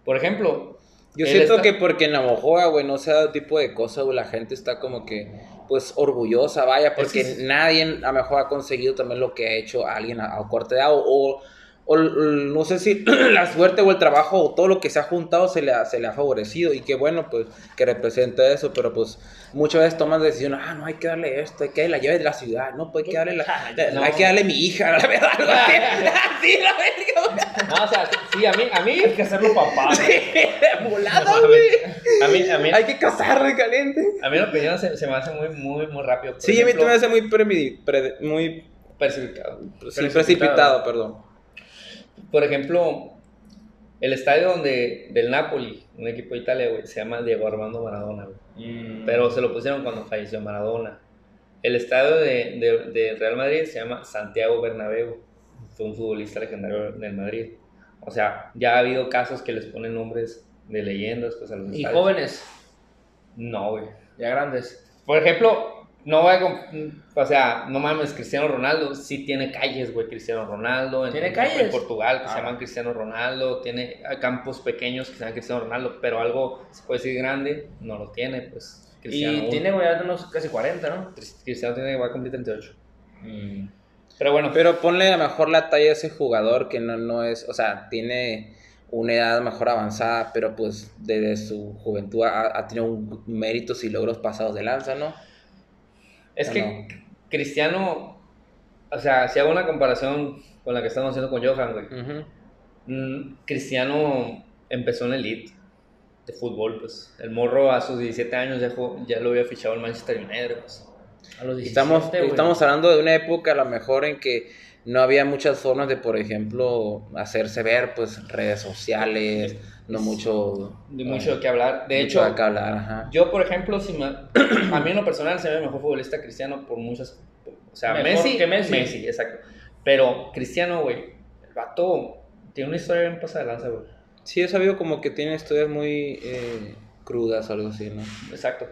Por ejemplo, Yo siento está- que porque en Navajoa, güey, no se da tipo de cosas, güey, la gente está como que, pues, orgullosa, vaya, porque Es que es- nadie a lo mejor ha conseguido también lo que ha hecho alguien a, edad, o, o, o no sé si la suerte o el trabajo o todo lo que se ha juntado se le ha, se le ha favorecido, y qué bueno, pues, que representa eso, pero pues, muchas veces toman decisiones, ah, no, hay que darle esto, hay que darle la llave de la ciudad, no, pues hay que darle la, No. hay que darle mi hija, la verdad, algo así, así, la verga, No, o sea, sí, a mí, a mí, Hay que hacerlo papá. güey. volada, güey, a mí, a mí, hay que casarle caliente. a mí la opinión se, se me hace muy, muy, muy rápido. Por Sí, a mí ejemplo, también me hace muy, premedi- pre- muy precipitado. sí, Precipitado. precipitado, perdón. Por ejemplo, el estadio donde, del Napoli, un equipo de Italia, güey, se llama Diego Armando Maradona, güey. Mm. Pero se lo pusieron cuando falleció Maradona. El estadio de, de- de Real Madrid se llama Santiago Bernabéu. Fue un futbolista legendario del Madrid. O sea, ya ha habido casos que les ponen nombres de leyendas pues, a los Y estadios. jóvenes, No, güey. ya grandes. Por ejemplo, no voy a... comp- O sea, no mames, Cristiano Ronaldo sí tiene calles, güey, Cristiano Ronaldo. En, ¿Tiene en- calles? En Portugal, que se Ah. llaman Cristiano Ronaldo. Tiene ah, campos pequeños que se llaman Cristiano Ronaldo, pero algo, se puede decir grande, no lo tiene, pues. Cristiano Y uno. tiene, güey, unos casi 40, ¿no? Cristiano tiene, va a cumplir 38. Mm. Pero bueno, Pero ponle a lo mejor la talla de ese jugador que no, no es, o sea, tiene una edad mejor avanzada, pero pues desde su juventud ha, ha tenido un- méritos y logros pasados de lanza, ¿no? Es ¿o que no? Cristiano, o sea, si hago una comparación con la que estamos haciendo con Johan, güey. Mm, Cristiano empezó en Elite. de fútbol, pues. El morro a sus 17 años ya, ya lo había fichado el Manchester United, pues. A los 17, Estamos, güey. estamos hablando de una época a lo mejor en que no había muchas formas de, por ejemplo, hacerse ver, pues redes sociales, no mucho... De mucho que hablar. De hecho, hablar, ajá. yo, por ejemplo, si me- a mí en lo personal se me el mejor futbolista cristiano por muchas. O sea, Mejor Messi. que Messi. exacto. Pero Cristiano, güey, el vato tiene una historia bien pasada de lanza, güey. Sí, he sabido como que tiene historias muy eh, crudas o algo así, ¿no? Exacto.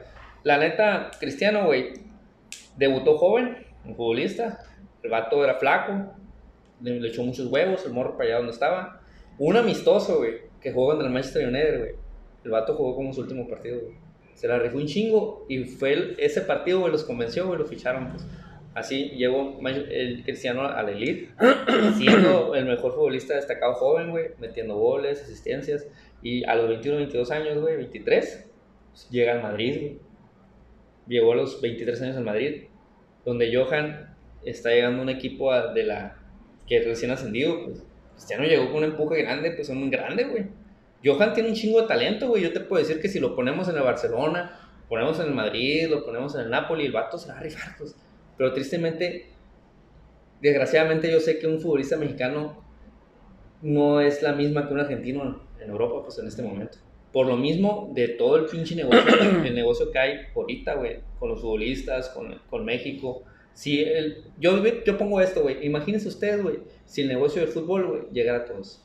La neta, Cristiano, güey, debutó joven, un futbolista. El vato era flaco, le, le echó muchos huevos, el morro para allá donde estaba. Un amistoso, güey, que jugó contra el Manchester United, güey. El vato jugó como su último partido, güey. Se la rifó un chingo y fue el- ese partido, güey, los convenció, güey, lo ficharon, pues. Así llegó el Cristiano a la elite, siendo el mejor futbolista destacado joven, güey, metiendo goles, asistencias. Y a los 21, 22 años, güey, 23, llega al Madrid, güey. Llegó a los 23 años al Madrid, donde Johan está llegando a un equipo de la que recién ascendido, pues. Cristiano llegó con un empuje grande, pues un grande, güey. Johan tiene un chingo de talento, güey. Yo te puedo decir que si lo ponemos en el Barcelona, ponemos en el Madrid, lo ponemos en el Napoli, el vato se va a rifar, pues. Pero tristemente, desgraciadamente yo sé que un futbolista mexicano no es la misma que un argentino en Europa, pues en este momento. Por lo mismo de todo el pinche negocio, el negocio que hay ahorita, güey, con los futbolistas, con, con México. Si el, yo, yo pongo esto, güey, imagínense ustedes, güey, si el negocio del fútbol, güey, llegara a todos,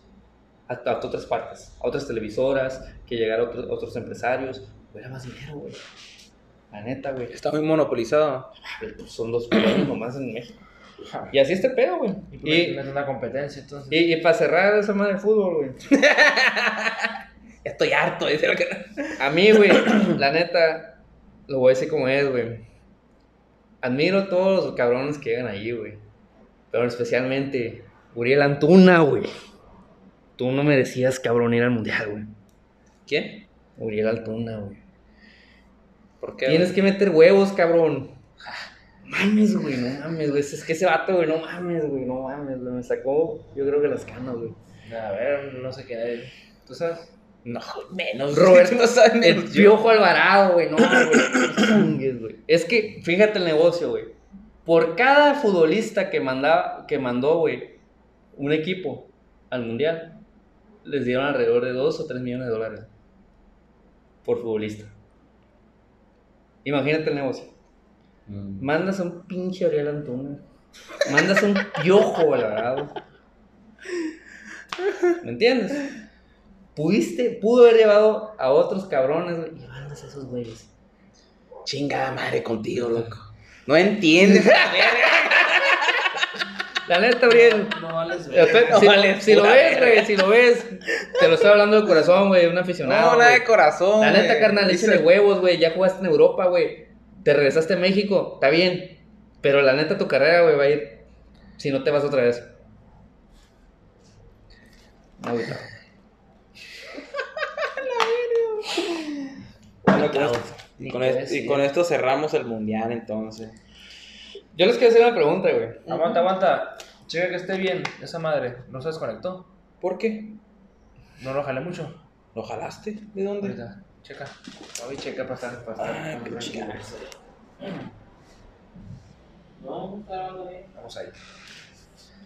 a, a otras partes, a otras televisoras, que llegara a otros, otros empresarios, hubiera más dinero, güey. La neta, güey. Está muy monopolizado. Pues son dos millones nomás en México. Y así este pedo, güey. Y, Y, y, una competencia, entonces. y, y para cerrar esa madre de fútbol, güey. Estoy harto, dice el que... A mí, güey, la neta, lo voy a decir como es, güey. Admiro a todos los cabrones que llegan ahí, güey. Pero especialmente, Uriel Antuna, güey. Tú no merecías, cabrón, ir al mundial, güey. ¿Quién? Uriel Antuna, güey. ¿Por qué? Tienes que meter huevos, cabrón. Mames, güey, no mames, güey. Es que ese vato, güey, no mames, güey, no mames, güey. Me sacó, yo creo que las canas, güey. A ver, no sé es. ¿Tú sabes? No, menos. Robert, no sabes El menos. Piojo Alvarado, güey, no, güey. Es que, fíjate el negocio, güey. Por cada futbolista que, mandaba, que mandó, güey, un equipo al mundial, les dieron alrededor de 2 o 3 millones de dólares. Por futbolista. Imagínate el negocio. Mm. Mandas a un pinche Ariel Antuna. Mandas a un Piojo Alvarado. ¿Me entiendes? Pudiste, pudo haber llevado a otros cabrones, y mandas a esos güeyes. Chingada madre contigo, loco. No entiendes. la neta, Ariel. No vales. No vale si lo ves, güey, si lo ves, te lo estoy hablando de corazón, güey, un aficionado. No, nada güey. de corazón. La neta, güey. carnal, Dice- échale huevos, güey. Ya jugaste en Europa, güey. Te regresaste a México, está bien. Pero la neta, tu carrera, güey, va a ir si no te vas otra vez. Agüita. Bueno, con esto- Ni y, con esto cerramos el mundial, entonces. Yo les quiero hacer una pregunta, güey. Aguanta, aguanta. Checa que esté bien. Esa madre. ¿No se desconectó? ¿Por qué? No lo jalé mucho. ¿Lo jalaste? ¿De dónde? Ahorita. Checa. Voy a checar para estar. Para estar Ay, qué chingada. No, está grabando bien. Vamos ahí.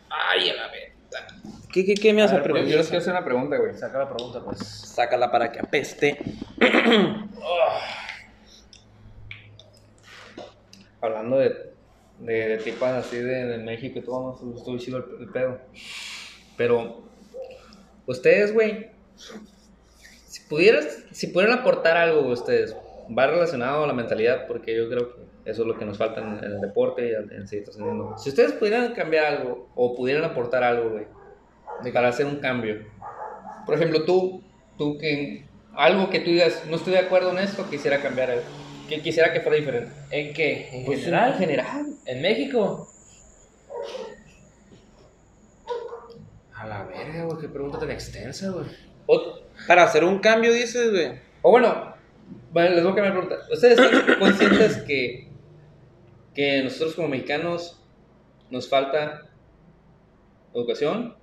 Ay, a la venta. ¿Qué, qué, qué me vas A a ver, Yo, preguntar? yo les quiero hacer una pregunta, güey. Saca la pregunta, pues. Sácala para que apeste. Hablando de, de, de tipas así de, de México y todo, no estuvo chido el, el pedo. Pero, ustedes, güey, si pudieras, si pudieran aportar algo, ustedes, va relacionado a la mentalidad, porque yo creo que eso es lo que nos falta en, en el deporte y en, en seguir trascendiendo. Si ustedes pudieran cambiar algo, o pudieran aportar algo, güey, para hacer un cambio. Por ejemplo, tú, tú que, algo que tú digas, no estoy de acuerdo en esto, quisiera cambiar algo. Que quisiera que fuera diferente. ¿En qué? ¿En Pues, general? En general. ¿En México? A la verga, güey. Qué pregunta tan extensa, güey. Para hacer un cambio, dices, güey. o bueno, bueno, les voy a cambiar la pregunta. ¿Ustedes están conscientes que, que nosotros como mexicanos nos falta educación,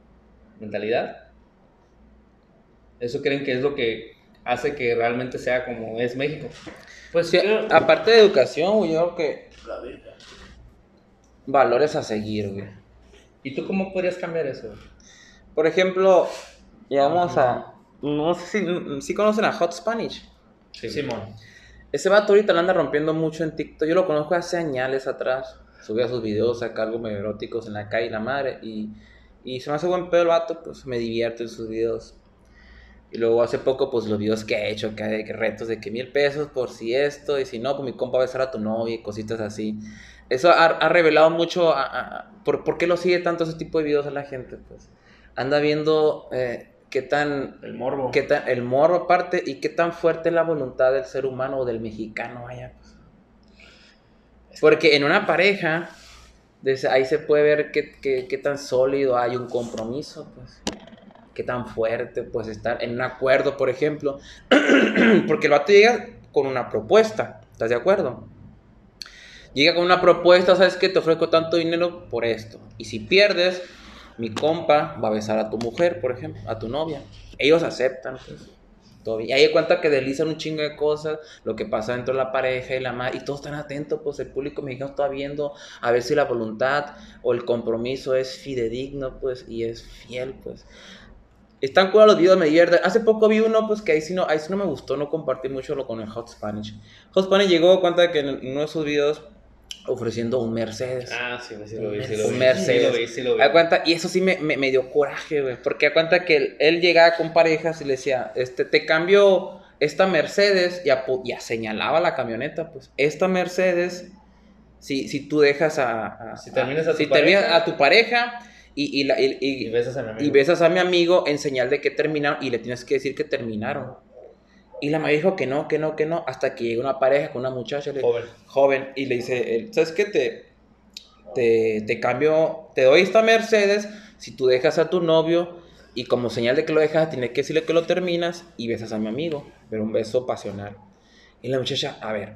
mentalidad? ¿Eso creen que es lo que hace que realmente sea como es México. Pues Sí, creo- aparte de educación, güey, yo creo que valores a seguir, güey. ¿Y tú cómo podrías cambiar eso? Por ejemplo, llegamos a. No sé si, si conocen a Hot Spanish. Simón. Ese vato ahorita la anda rompiendo mucho en TikTok. Yo lo conozco hace años atrás. Subía sus videos, saca algo medio eróticos en la calle, la madre. Y, y se me hace buen pedo el vato, pues me divierte en sus videos. Y luego hace poco, pues los videos que ha hecho, que hay retos de que mil pesos por si esto, y si no, pues mi compa va a besar a tu novia y cositas así. Eso ha, ha revelado mucho a, a- a- por, por qué lo sigue tanto ese tipo de videos a la gente, pues. Anda viendo eh, qué tan El morbo. qué tan, el morbo aparte y qué tan fuerte es la voluntad del ser humano o del mexicano, vaya. pues. Porque en una pareja, desde ahí se puede ver qué, qué- qué tan sólido hay un compromiso, pues. Qué tan fuerte, pues, estar en un acuerdo, por ejemplo. Porque el vato llega con una propuesta, ¿estás de acuerdo? Llega con una propuesta, ¿sabes qué? Te ofrezco tanto dinero por esto. Y si pierdes, mi compa va a besar a tu mujer, por ejemplo, a tu novia. Ellos aceptan, pues. Y ahí cuenta que deslizan un chingo de cosas, lo que pasa dentro de la pareja y la madre, y todos están atentos, pues el público mexicano está viendo a ver si la voluntad o el compromiso es fidedigno, pues, y es fiel, pues. Están cuando los videos me divierten. Hace poco vi uno, pues, que ahí sí no, ahí sí no me gustó, no compartí mucho lo con el Hot Spanish. Hot Spanish llegó a cuenta que en uno de sus videos ofreciendo un Mercedes. Ah, sí, sí lo vi, sí Un lo vi. Mercedes. Sí lo vi, sí lo vi. Da cuenta, y eso sí me, me, me dio coraje, güey. Porque da cuenta que él, él llegaba con parejas y le decía, este, te cambio esta Mercedes, y apu- ya señalaba la camioneta, pues. Esta Mercedes, si, si tú dejas a. a- Si terminas a tu si terminas a tu pareja y, y, la- y- y- Y besas a mi amigo. y besas a mi amigo en señal de que terminaron y le tienes que decir que terminaron. Y la madre dijo que no, que no, que no, hasta que llega una pareja con una muchacha. Le, Joven. joven y le dice, él, ¿sabes qué? Te, te, te cambio, te doy esta Mercedes si tú dejas a tu novio y como señal de que lo dejas, tienes que decirle que lo terminas y besas a mi amigo, pero un beso pasional. Y la muchacha, a ver,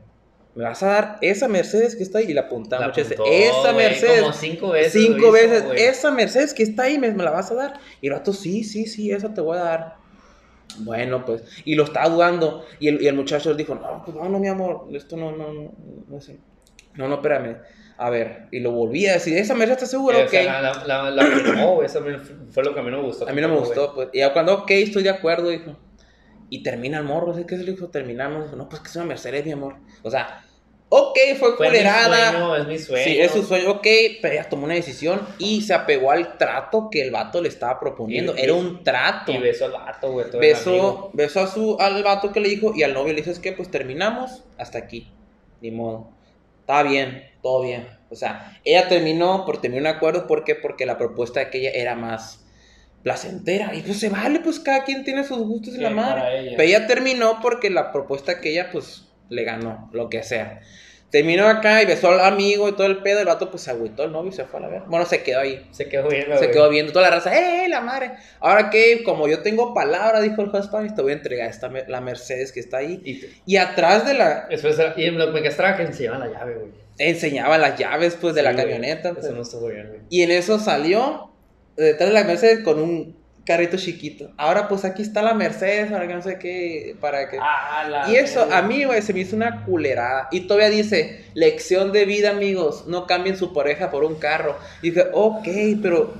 ¿me vas a dar esa Mercedes que está ahí? Y la apuntaba La apuntó, esa Mercedes. Como cinco veces. Cinco hizo, veces, güey. esa Mercedes que está ahí, ¿me, me la vas a dar? Y el vato, sí, sí, sí, esa te voy a dar. Bueno, pues, y lo estaba dudando. Y el, y el muchacho dijo, no, pues no, no, mi amor, esto no, no, no, no sé. No, no, espérame. A ver, y lo volví a decir, esa Mercedes está seguro, Eh, o ok. sea, la, la, la güey, eso me- fue lo que a mí no me gustó. A mí no me gustó, pues. Y cuando, ok, estoy de acuerdo, dijo. Y termina el morro, ¿sí? ¿qué se le dijo? Terminamos. No, pues que es una Mercedes, mi amor. O sea, ok, fue culerada. es mi sueño. Sí, es su sueño, ok, pero ella tomó una decisión y se apegó al trato que el vato le estaba proponiendo. Y- Era un trato. Y besó al vato, güey. Besó, besó a su, al vato que le dijo y al novio le dijo, es que pues terminamos hasta aquí. Ni modo. Está bien, todo bien. O sea, ella terminó por tener un acuerdo. ¿Por qué? Porque la propuesta de aquella era más placentera. Y pues se vale, pues cada quien tiene sus gustos y la madre. ella. Pero ella terminó porque la propuesta que ella pues le ganó, lo que sea. Terminó acá y besó al amigo y todo el pedo. El vato pues se agüitó el novio y se fue a la verga. Bueno, se quedó ahí. Se quedó viendo, Se quedó viendo toda la raza, ¡eh, la madre! Ahora que, como yo tengo palabra, dijo el juez Spanish, te voy a entregar esta, la Mercedes que está ahí. Y, Y atrás de la, y lo que me castraba que se llevan la llave, güey. enseñaba las llaves, pues, de Sí, la güey. camioneta. pues. Eso no estuvo bien, güey. Y en eso salió, detrás de la Mercedes, con un carrito chiquito. Ahora, pues, aquí está la Mercedes, para que no sé qué, para que... Ah, Y eso, a mí, güey, se me hizo una culerada. Y todavía dice, lección de vida, amigos, no cambien su pareja por un carro. Y dije, ok, pero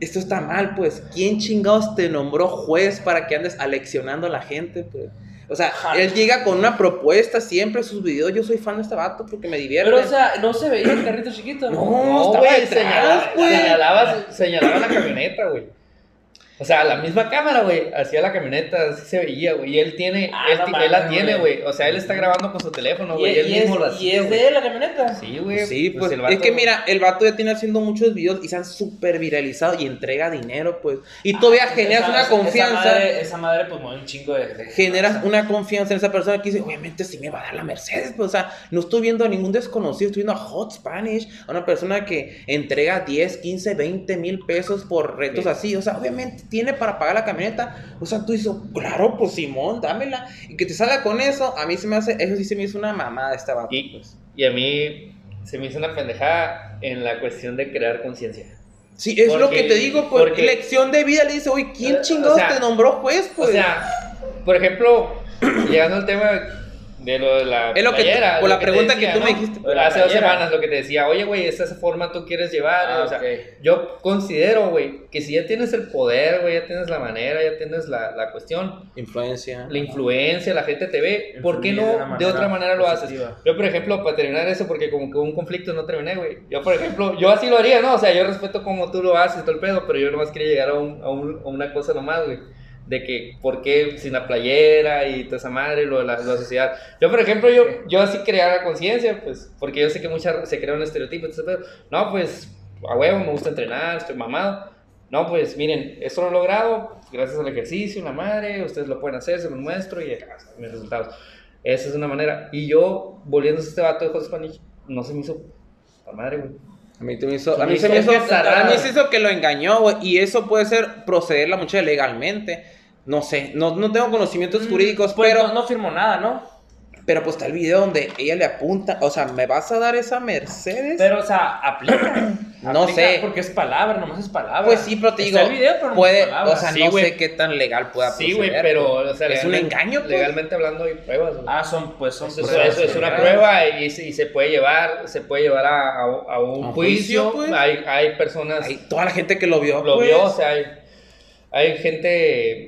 esto está mal, pues. ¿Quién chingados te nombró juez para que andes aleccionando a la gente, pues? O sea, él llega con una propuesta siempre, sus videos, yo soy fan de este vato porque me divierte. Pero, o sea, no se veía el carrito chiquito. No, No, estaba güey, detrás, señalaba, señalaba, señalaba la camioneta, güey. O sea, la misma cámara, güey, hacía la camioneta, así se veía, güey. Y él tiene, Ah, él, no ti- mames, él la tiene, güey. O sea, él está grabando con su teléfono, güey. él y es, mismo la y es güey. de él la camioneta. Sí, güey. Sí, pues, el es vato- que mira, el vato ya tiene haciendo muchos videos y se han súper viralizado y entrega dinero, pues. Y todavía Ah, generas esa- una confianza. Esa madre, esa madre pues mueve un chingo de. de- generas una confianza en esa persona que dice, obviamente sí me va a dar la Mercedes, pues, o sea, no estoy viendo a ningún desconocido, estoy viendo a Hot Spanish, a una persona que entrega 10, 15, 20 mil pesos por retos Sí. así, o sea, obviamente tiene para pagar la camioneta, o sea, tú dices, claro, pues Simón, dámela, y que te salga con eso, a mí se me hace, eso sí se me hizo una mamada esta Y, pues. y a mí se me hizo una pendejada en la cuestión de crear conciencia. Sí, es lo que te digo, pues, porque- lección de vida, le dice, oye, ¿quién Eh, o chingados sea, te nombró juez, pues? O sea, por ejemplo, llegando al tema de lo de la Es lo que, playera, lo la pregunta que tú me dijiste. Hace dos semanas lo que te decía, oye, güey, esa es forma tú quieres llevar. Ah, o sea, yo considero, güey, que si ya tienes el poder, güey, ya tienes la manera, ya tienes la, la cuestión, Influencia. la influencia, la gente te ve, ¿por qué de no de, otra manera lo haces? Yo, por ejemplo, para terminar eso, porque como que hubo un conflicto no terminé, güey. Yo, por ejemplo, yo así lo haría, ¿no? O sea, yo respeto como tú lo haces, todo el pedo, pero yo nomás quería llegar a, un, a, un- a una cosa nomás, güey. De que, ¿por qué sin la playera y toda esa madre, lo de la, la sociedad? Yo, por ejemplo, yo, yo así crear la conciencia, pues, porque yo sé que muchas se crea un estereotipo, todo ese pedo. No, pues, a huevo, me gusta entrenar, estoy mamado. No, pues, miren, esto lo he logrado gracias al ejercicio, la madre, ustedes lo pueden hacer, se los muestro y acá están mis resultados. Esa es una manera. Y yo, volviendo a este vato de Hot Spanish, no se me hizo la madre, güey. A mí, me hizo, a mí se me hizo, a mí se hizo que lo engañó, güey. Y eso puede ser proceder la muchacha legalmente. No sé, no, no tengo conocimientos jurídicos, Pues pero, no, no firmó nada, ¿no? pero pues está el video donde ella le apunta. O sea, ¿me vas a dar esa Mercedes? Pero, o sea, aplica. No Aplica sé. Porque es palabra, nomás es palabra. pues sí, pero te digo, Está el video, pero no puede, es palabra. o sea, Sí, no sé qué tan legal pueda Sí, güey, pero o sea, es un engaño, pues. Legalmente hablando hay pruebas, güey. Ah, son, pues son Eso, pruebas eso es una prueba y se, y se puede llevar, se puede llevar a, a- a un A juicio. juicio, pues. Hay, hay personas Hay toda la gente que lo vio, lo pues. vio, o sea, hay, hay gente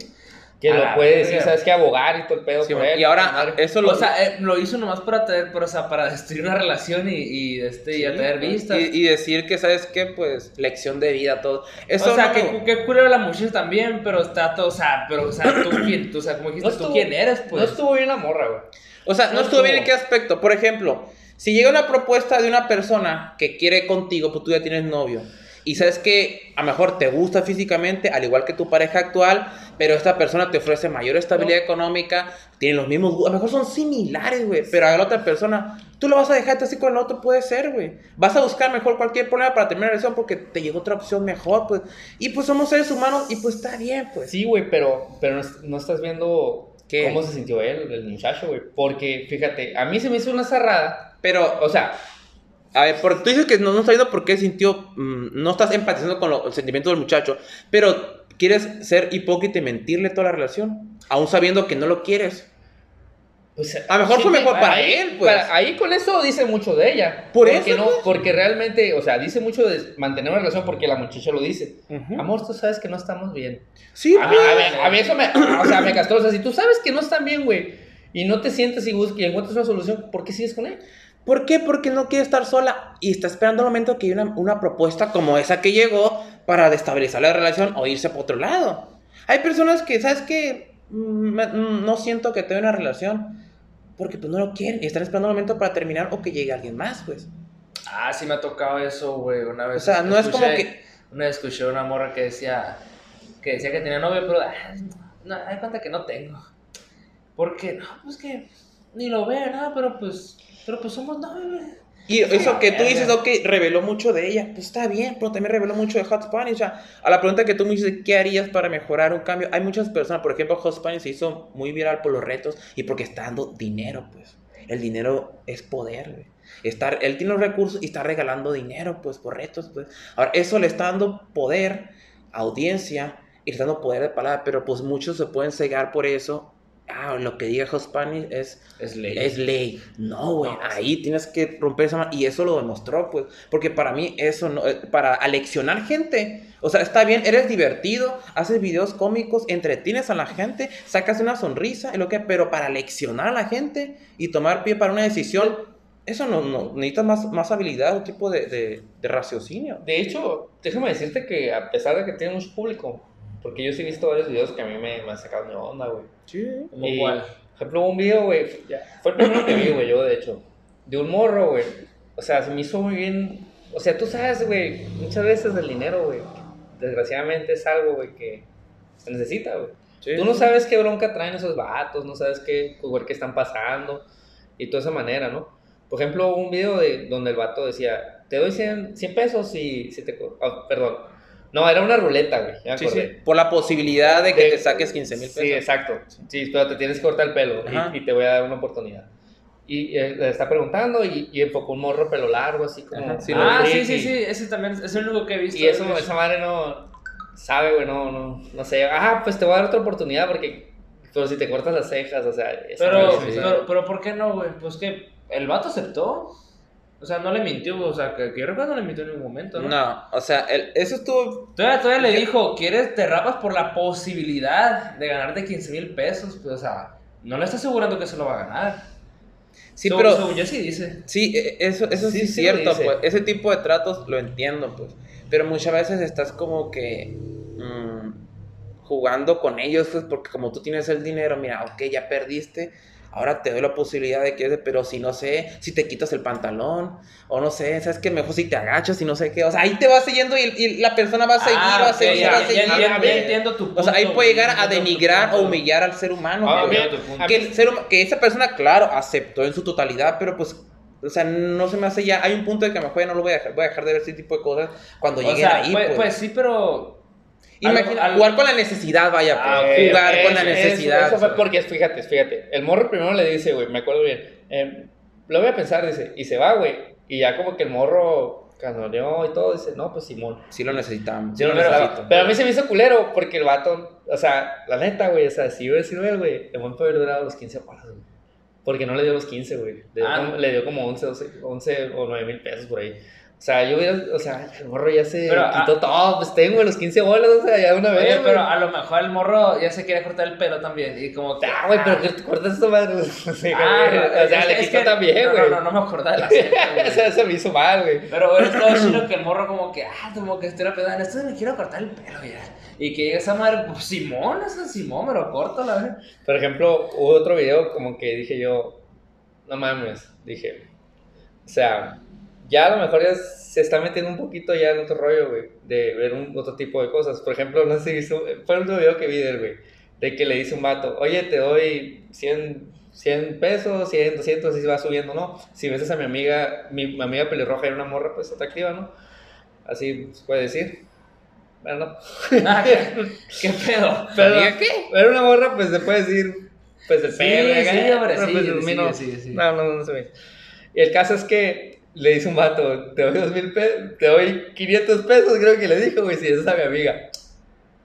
que A lo puede verga. decir, sabes que abogar y todo el pedo Sí, por güey. él. y ahora, eso lo... O sea, eh, lo hizo nomás para tener, pero, o sea, para destruir una relación y, y, este, y Sí, atraer pues, vistas. Y, y decir que, ¿sabes qué? Pues, lección de vida, todo. Eso o sea, no que, que culero la muchacha también, pero está todo, o sea, pero, o sea, tú quién, tú, o sea, como dijiste, No tú estuvo- quién eres, pues. No estuvo bien la morra, güey. O sea, no, No estuvo bien en qué aspecto. Por ejemplo, si llega una propuesta de una persona que quiere contigo, pues tú ya tienes novio. Y sabes que a lo mejor te gusta físicamente, al igual que tu pareja actual, pero esta persona te ofrece mayor estabilidad económica, tienen los mismos gustos, a lo mejor son similares, güey, pero a la otra persona, tú lo vas a dejarte así con el otro, puede ser, güey. Vas a buscar mejor cualquier problema para terminar la relación porque te llegó otra opción mejor, pues. Y pues somos seres humanos y pues está bien, pues. Sí, güey, pero, pero no, no estás viendo ¿Qué? cómo se sintió él, el muchacho, güey. Porque, fíjate, a mí se me hizo una cerrada. Pero, O sea, A ver, porque tú dices que no, no estás viendo por qué sintió, mm, no estás empatizando con los sentimientos del muchacho, pero quieres ser hipócrita y mentirle toda la relación, aún sabiendo que no lo quieres. pues, A lo mejor fue mejor para ahí, él, pues. para- ahí con eso dice mucho de ella. Por porque eso, no, pues. Porque realmente, o sea, dice mucho de mantener una relación porque la muchacha lo dice. Ujú. Amor, tú sabes que no estamos bien. Sí, A pues. a mí- a mí eso me, o sea, me castró. O sea, si tú sabes que no están bien, güey, y no te sientes y buscas y encuentras una solución, ¿por qué sigues con él? ¿Por qué? Porque no quiere estar sola y está esperando el momento que hay una, una propuesta como esa que llegó para destabilizar la relación o irse por otro lado. Hay personas que, ¿sabes qué? Mm, mm, No siento que tenga una relación porque pues no lo quieren y están esperando el momento para terminar o que llegue alguien más, pues. Ah, sí me ha tocado eso, güey, una vez. O sea, no es como que... Una vez escuché una morra que decía que decía que tenía novio, pero ah, no, hay cuenta que no tengo. Porque, no, pues que ni lo veo, nada, pero pues, pero pues somos novios. Y eso que tú dices, ok, reveló mucho de ella, pues está bien, pero también reveló mucho de Hot Spanish. O sea, a la pregunta que tú me dices, ¿qué harías para mejorar un cambio? Hay muchas personas, por ejemplo, Hot Spanish se hizo muy viral por los retos y porque está dando dinero, pues. El dinero es poder, güey. Estar, él tiene los recursos y está regalando dinero, pues, por retos, pues. Ahora, eso le está dando poder, audiencia, y le está dando poder de palabra, pero pues muchos se pueden cegar por eso. Ah, lo que diga Hot Spanish es Es ley. es ley. No, güey. No, ahí tienes que romper esa mano. Y eso lo demostró, pues. Porque para mí, eso no. eh, Para aleccionar gente. O sea, está bien, eres divertido, haces videos cómicos, entretienes a la gente, sacas una sonrisa, y lo que. Pero para aleccionar a la gente y tomar pie para una decisión, eso no. no necesitas más, más habilidad o tipo de, de, de raciocinio. De hecho, déjame decirte que a pesar de que tiene mucho público, porque yo sí he visto varios videos que a mí me, me han sacado de onda, güey. Sí. ¿Como Y, cuál? Por ejemplo, hubo un video, güey, fue el primero que vi, güey, yo de hecho, de un morro, güey. O sea, se me hizo muy bien. O sea, tú sabes, güey, muchas veces el dinero, güey, desgraciadamente es algo, güey, que se necesita, güey. Sí. Tú no sabes qué bronca traen esos vatos, no sabes qué, güey, qué están pasando y toda esa manera, ¿no? Por ejemplo, hubo un video de, donde el vato decía, te doy 100, 100 pesos y si te... ah, perdón. No, era una ruleta, güey, ya Sí, sí. Por la posibilidad de que De- te saques 15 mil pesos. Sí, exacto. Sí, pero te tienes que cortar el pelo y, y te voy a dar una oportunidad. Y eh, le está preguntando y, y enfocó un morro pelo largo, así como. Sí, ah, sí, sí, sí, ese también es el único que he visto. Y eso, esa madre no sabe, güey, no, no, no sé. Ah, pues te voy a dar otra oportunidad porque Pero si te cortas las cejas, o sea. Pero, madre, o sea, pero, pero, ¿por qué no, güey? Pues que el vato aceptó. O sea, no le mintió, o sea, que, que yo recuerdo no le mintió en ningún momento, ¿no? No, o sea, el- eso estuvo. Todavía, todavía le dijo, ¿quieres, te rapas por la posibilidad de ganarte 15 mil pesos? Pues, o sea, no le está asegurando que se lo va a ganar. Sí, pero. Según yo sí dice. Sí, e- eso, eso sí, Sí, es cierto, pues. Ese tipo de tratos lo entiendo, pues. Pero muchas veces estás como que. mm, jugando con ellos, pues, porque como tú tienes el dinero, mira, ok, ya perdiste. Ahora te doy la posibilidad de que, pero si no sé, si te quitas el pantalón, o no sé, sabes que mejor si te agachas y no sé qué, o sea, ahí te va siguiendo y, y la persona va a seguir, Ah, va a seguir, ya, va a seguir. entiendo, a ya ver. entiendo tu punto. O sea, ahí puede llegar a denigrar o humillar al ser humano. Ah, punto. que, el ser que esa persona, claro, aceptó en su totalidad, pero pues, o sea, no se me hace ya. Hay un punto de que a lo mejor ya no lo voy a dejar, voy a dejar de ver ese tipo de cosas cuando O lleguen sea, ahí. pues, Pues, pues sí, pero... Imagina, al- al- jugar con la necesidad, vaya, pues, jugar con la eso- necesidad. Eso, fue pues. porque, fíjate, fíjate. El morro primero le dice, güey, me acuerdo bien. eh, lo voy a pensar, dice, y se va, güey. Y ya como que el morro canoneó y todo, dice, no, pues Simón. Sí lo necesitamos. Sí lo pero, necesito. pero a mí se me hizo culero porque el vato, o sea, la neta, güey, o sea, si iba a decir, güey, güey, el buen puede haber durado los 15 bolas, güey. Porque no le dio los 15, güey. Le, dio Ah. como- le dio como 11, 12, 11 o 9 mil pesos por ahí. O sea, yo hubiera, o sea, el morro ya se Pero, quitó todo, pues tengo los 15 bolas, o sea, ya una vez. Oye, güey. pero a lo mejor el morro ya se quería cortar el pelo también. Y como que. Ah, güey, pero que te cortas esto, madre. O sea, Ah, o sea, es- le quitó que- también, güey. No, no, no me acordaba de la güey. Eso, eso me hizo mal, güey. Pero es todo chido que el morro como que, ah, como que estoy pensando, esto me quiero cortar el pelo ya. Y que esa madre, pues Simón, ese Simón, me lo corto, la verdad. Por ejemplo, hubo otro video como que dije yo, no mames, dije, o sea, ya a lo mejor ya se está metiendo un poquito ya en otro rollo, güey, de ver un, otro tipo de cosas. Por ejemplo, no sé si fue el último video que vi de él, güey, de que le dice un vato, oye, te doy 100, 100 pesos, 100, 200, así va subiendo, ¿no? Si ves a mi amiga, mi, mi amiga pelirroja era una morra, pues atractiva, ¿no? Así se puede decir. Bueno, no. Ah, ¿qué, pedo? Pero, ¿Amiga qué? Era una morra, pues se puede decir, pues el Sí, pues, sí, no, sí, sí. no, no, no se me. Y el caso es que le dice un vato, te doy dos mil pesos, te doy 500 pesos, creo que le dijo, güey, si esa es a mi amiga.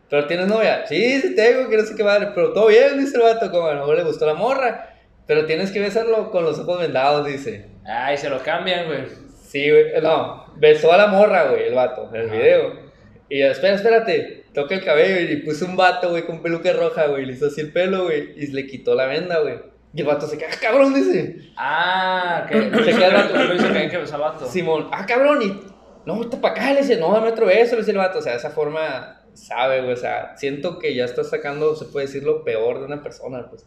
Pero tienes novia, sí, sí tengo, que no sé qué madre, pero todo bien, dice el vato, como a lo mejor le gustó la morra, pero tienes que besarlo con los ojos vendados, dice. Ay, se lo cambian, güey. Sí, güey, no, besó a la morra, güey, el vato, en el video. Y yo, espera, espérate, toca el cabello y puso un vato, güey, con peluca roja, güey, le hizo así el pelo, güey, y le quitó la venda, güey. Y el vato se queda, "Ah, cabrón, dice. Ah, que Se queda el vato. Lo hizo que que besó al vato. Simón, ah, cabrón, y no, vete para acá, le dice, no, dame otro beso, le dice el vato. O sea, de esa forma, sabe, güey, o sea, siento que ya está sacando, se puede decir, lo peor de una persona, pues.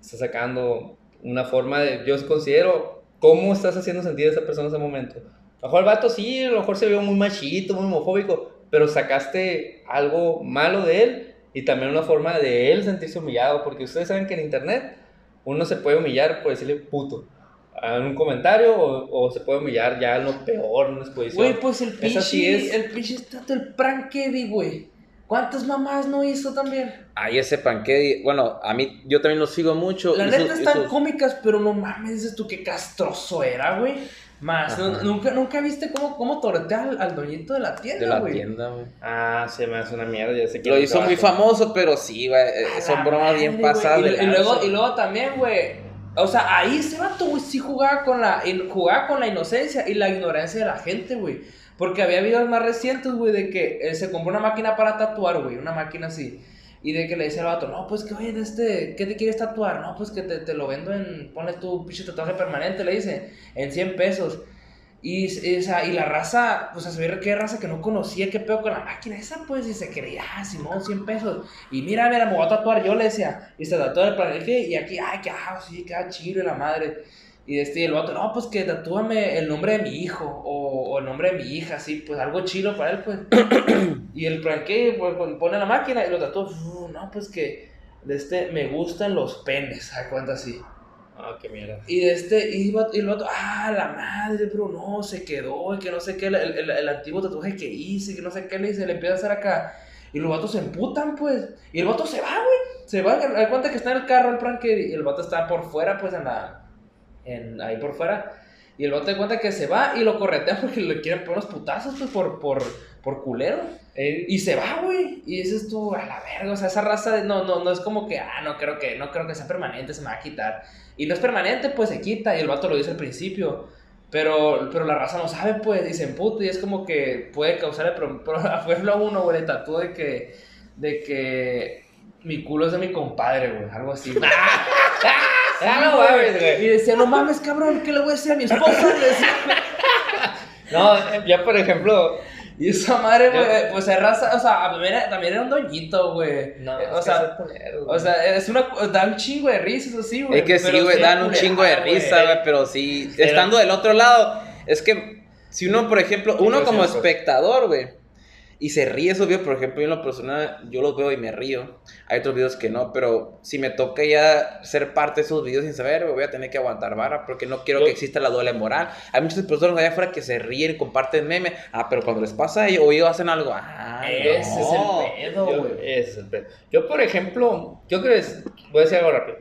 Está sacando una forma de, yo considero, cómo estás haciendo sentir a esa persona en ese momento. A lo mejor el vato sí, a lo mejor se vio muy machito, muy homofóbico, pero sacaste algo malo de él y también una forma de él sentirse humillado, porque ustedes saben que en internet uno se puede humillar por decirle puto en un comentario o, o se puede humillar ya en lo peor, en una exposición. Güey, pues el Esa sí pinche, es- el pinche estatua, el prank Eddie, güey. ¿Cuántas mamás no hizo también? Ahí ese panque, bueno, a mí, yo también lo sigo mucho. La y neta sus- y están sus- cómicas, pero no mames, dices tú qué castroso era, güey. Más, no- nunca, nunca viste cómo, cómo tortea al, al doñito de la de tienda, la güey. tienda, güey. Ah, se me hace una mierda, ya sé que Lo hizo muy famoso, pero sí, güey, eh, son la bromas bien pasadas. Y, de y luego, y luego también, güey. O sea, ahí ese vato, güey, sí jugaba con la, jugaba con la inocencia y la ignorancia de la gente, güey. Porque había videos más recientes, güey, de que eh, se compró una máquina para tatuar, güey, una máquina así. Y de que le dice al vato, no, pues que, oye, de este, ¿qué te quieres tatuar? No, pues que te, te lo vendo en, ponle tu pinche tatuaje permanente, le dice, en 100 pesos. Y, sea, y la raza, pues a saber qué raza que no conocía, qué pedo con la máquina esa, pues, y se creía, ah, Simón, 100 pesos. Y mira, mira, me voy a tatuar yo, le decía. Y se tatuó el planeta y aquí, ay, que ah, sí, queda chido y la madre. Y este, y el vato, no, pues que tatúame el nombre de mi hijo o, o el nombre de mi hija, así, pues algo chido para él, pues. y el planque, pues, pon- pone la máquina y lo tatúa, "Uh, no, pues que, de este, me gustan los penes, a cuenta así. Ah, qué mierda. Y de este, y el vato, ah, la madre, pero no, se quedó, y que no sé qué, el, el- el antiguo tatuaje que hice, que no sé qué le hice, le empieza a hacer acá. Y los vatos se emputan, pues. Y el vato se va, güey. Se va, da cuenta que está en el carro el prank y el vato está por fuera, pues, en la. En, ahí por fuera. Y el vato de cuenta que se va y lo corretean porque le quieren poner unos putazos, pues, por, por, por culero. Eh, Y se va, güey. Y dices tú, a la verga, o sea, esa raza de- no, no, no es como que, ah, no creo que, no creo que sea permanente, se me va a quitar. Y no es permanente, pues se quita. Y el vato lo dice al principio. Pero, pero la raza no sabe, pues, y se emputa. Y es como que puede causarle. Pero, pero a ejemplo, a uno, güey, le de que, de que mi culo es de mi compadre, güey. Algo así. güey. ah, no mames, güey. Y decía, no mames, cabrón, ¿qué le voy a decir a mi esposa? No, ya por ejemplo, Y esa madre, güey, pues es raza, o sea, también era, también era un doñito, güey. no, Eh, o sea, o sea, es una, da un chingo de risas así, güey. Es que sí, güey, sí dan da un chingo de risa, güey, pero sí, Pero- estando del otro lado, es que si uno, por ejemplo, uno como siento- espectador, güey, y se ríe esos videos, por ejemplo, yo en lo personal, yo los veo y me río. Hay otros videos que no, pero si me toca ya ser parte de esos videos sin saber, voy a tener que aguantar vara porque no quiero Yo- que exista la doble moral. Hay muchas personas allá afuera que se ríen, comparten memes, ah, pero cuando les pasa ellos, o ellos hacen algo, ah, Ese no. es el pedo, güey. ese es el pedo. Yo, por ejemplo, yo creo que es- voy a decir algo rápido.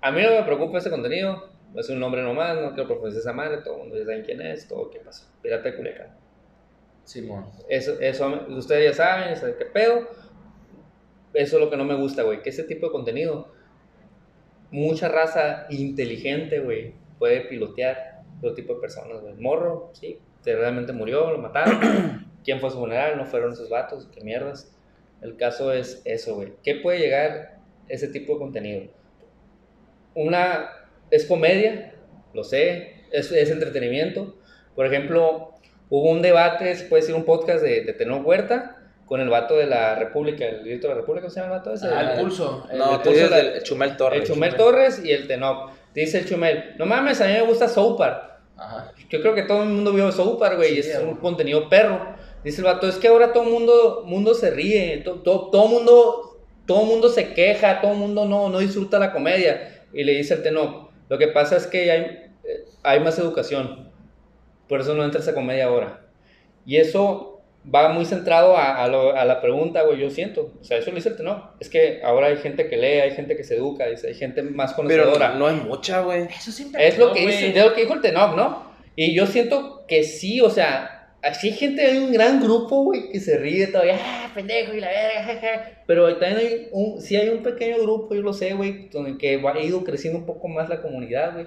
A mí no me preocupa ese contenido. Es un nombre nomás, no quiero profesar esa madre, todo el mundo ya saben quién es, todo qué pasa. Pirata de Culiacán. Simón. Eso, eso, ustedes ya saben, saben qué pedo. Eso es lo que no me gusta, güey. Que ese tipo de contenido, mucha raza inteligente, güey, puede pilotear todo tipo de personas, güey. Morro, sí, te- realmente murió, lo mataron. ¿Quién fue su funeral? No fueron esos vatos, qué mierdas. El caso es eso, güey. ¿Qué puede llegar ese tipo de contenido? Una, es comedia, lo sé, es, es entretenimiento. Por ejemplo, hubo un debate, se puede decir un podcast de, de Tenor Huerta con el vato de la República, el director de la República, ¿cómo se llama el vato ese? Ah, El- pulso. el- No, el pulso del Chumel Torres. el Chumel Torres y el Tenoch. Dice el Chumel, no mames, a mí me gusta Soupar. Ajá. Yo creo que todo el mundo vio Soupar, güey, y Sí, es un güey. contenido perro. Dice el vato, es que ahora todo el mundo, mundo se ríe, to- to- todo mundo, todo mundo se queja, todo el mundo no, no disfruta la comedia. Y le dice el Tenoch, lo que pasa es que hay, eh, hay más educación, por eso no entra esa comedia ahora. Y eso va muy centrado a, a lo- a la pregunta, güey, yo siento. O sea, eso lo dice el Tenoch. Es que ahora hay gente que lee, hay gente que se educa, dice, hay gente más Pero conocedora. no hay mucha, güey. Eso siempre Es lo no, que dice, es lo que dijo el Tenoch, ¿no? Y yo siento que sí, o sea, así hay gente, hay un gran grupo, güey, que se ríe todavía, ah, pendejo, y la verga, jaja. Pero también hay un, sí hay un pequeño grupo, yo lo sé, güey, donde que ha ido creciendo un poco más la comunidad, güey.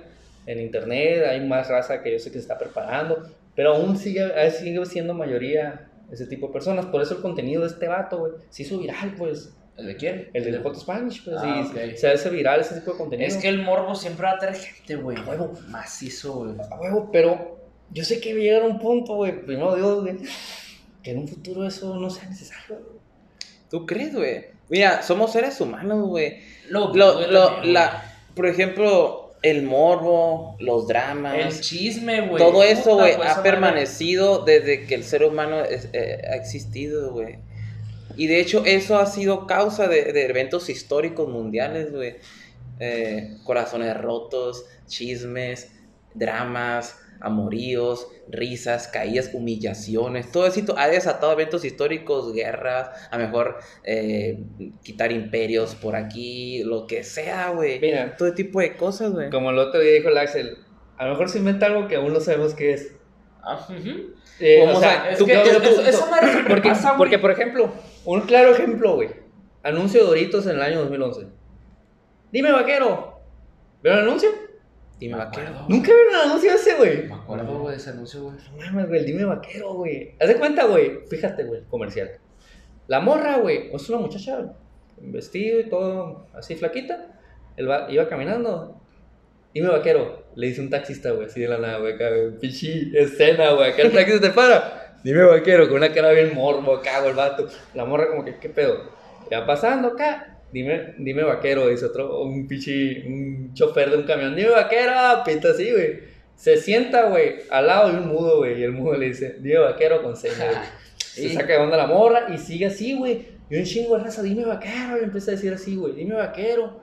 En internet hay más raza que yo sé que se está preparando, pero aún sigue, sigue siendo mayoría ese tipo de personas. Por eso el contenido de este vato, güey, se hizo viral, pues. ¿El de quién? El de Hot Spanish, pues, Ah, y ok. se hace viral ese tipo de contenido. Es que el morbo siempre va a traer gente, güey. A huevo. Macizo, güey. A huevo, pero yo sé que va a llegar a un punto, güey, primero Dios, güey, que en un futuro eso no sea necesario. ¿Tú crees, güey? Mira, somos seres humanos, güey. Lo, Lo, lo, la, por ejemplo, el morbo, los dramas. El chisme, güey. todo eso, güey, pues, ha madre. permanecido desde que el ser humano es- eh, ha existido, güey. Y de hecho, eso ha sido causa de, de eventos históricos mundiales, güey. Eh, corazones rotos, chismes, dramas, amoríos, risas, caídas, humillaciones. Todo eso ha desatado eventos históricos, guerras, a lo mejor eh, quitar imperios por aquí, lo que sea, güey. Mira. Todo tipo de cosas, güey. Como el otro día dijo el Axel, a lo mejor se inventa algo que aún no sabemos qué es. Ah, ujú. Eh, ¿Cómo o sea, sa- Es tú- que tú- eso- tú- eso- tú- esa madre siempre porque, porque, por ejemplo, un claro ejemplo, güey, anuncio de Doritos en el año 2011. Dime, vaquero. ¿Vieron el anuncio? Dime, Me vaquero. acuerdo. Nunca vieron el anuncio ese, güey. Me acuerdo, güey, de ese anuncio, güey. No mames, güey, dime vaquero, güey. Haz de cuenta, güey. Fíjate, güey, comercial. La morra, güey, es una muchacha, vestido y todo así flaquita. Él va- iba caminando. Dime vaquero, le dice un taxista, güey, así de la nada, güey, acá, pichi, escena, güey, acá el taxista te para. Dime vaquero, con una cara bien morbo acá, güey, el vato. La morra como que, ¿qué pedo? Ya pasando acá. Dime, dime vaquero, dice otro, un pichi, un chofer de un camión. Dime vaquero, pita así, güey. Se sienta, güey, al lado de un mudo, güey. Y el mudo le dice, dime vaquero con señas, güey. Se saca de onda la morra y sigue así, güey. Y un chingo de raza, dime vaquero. Y empieza a decir así, güey, dime vaquero.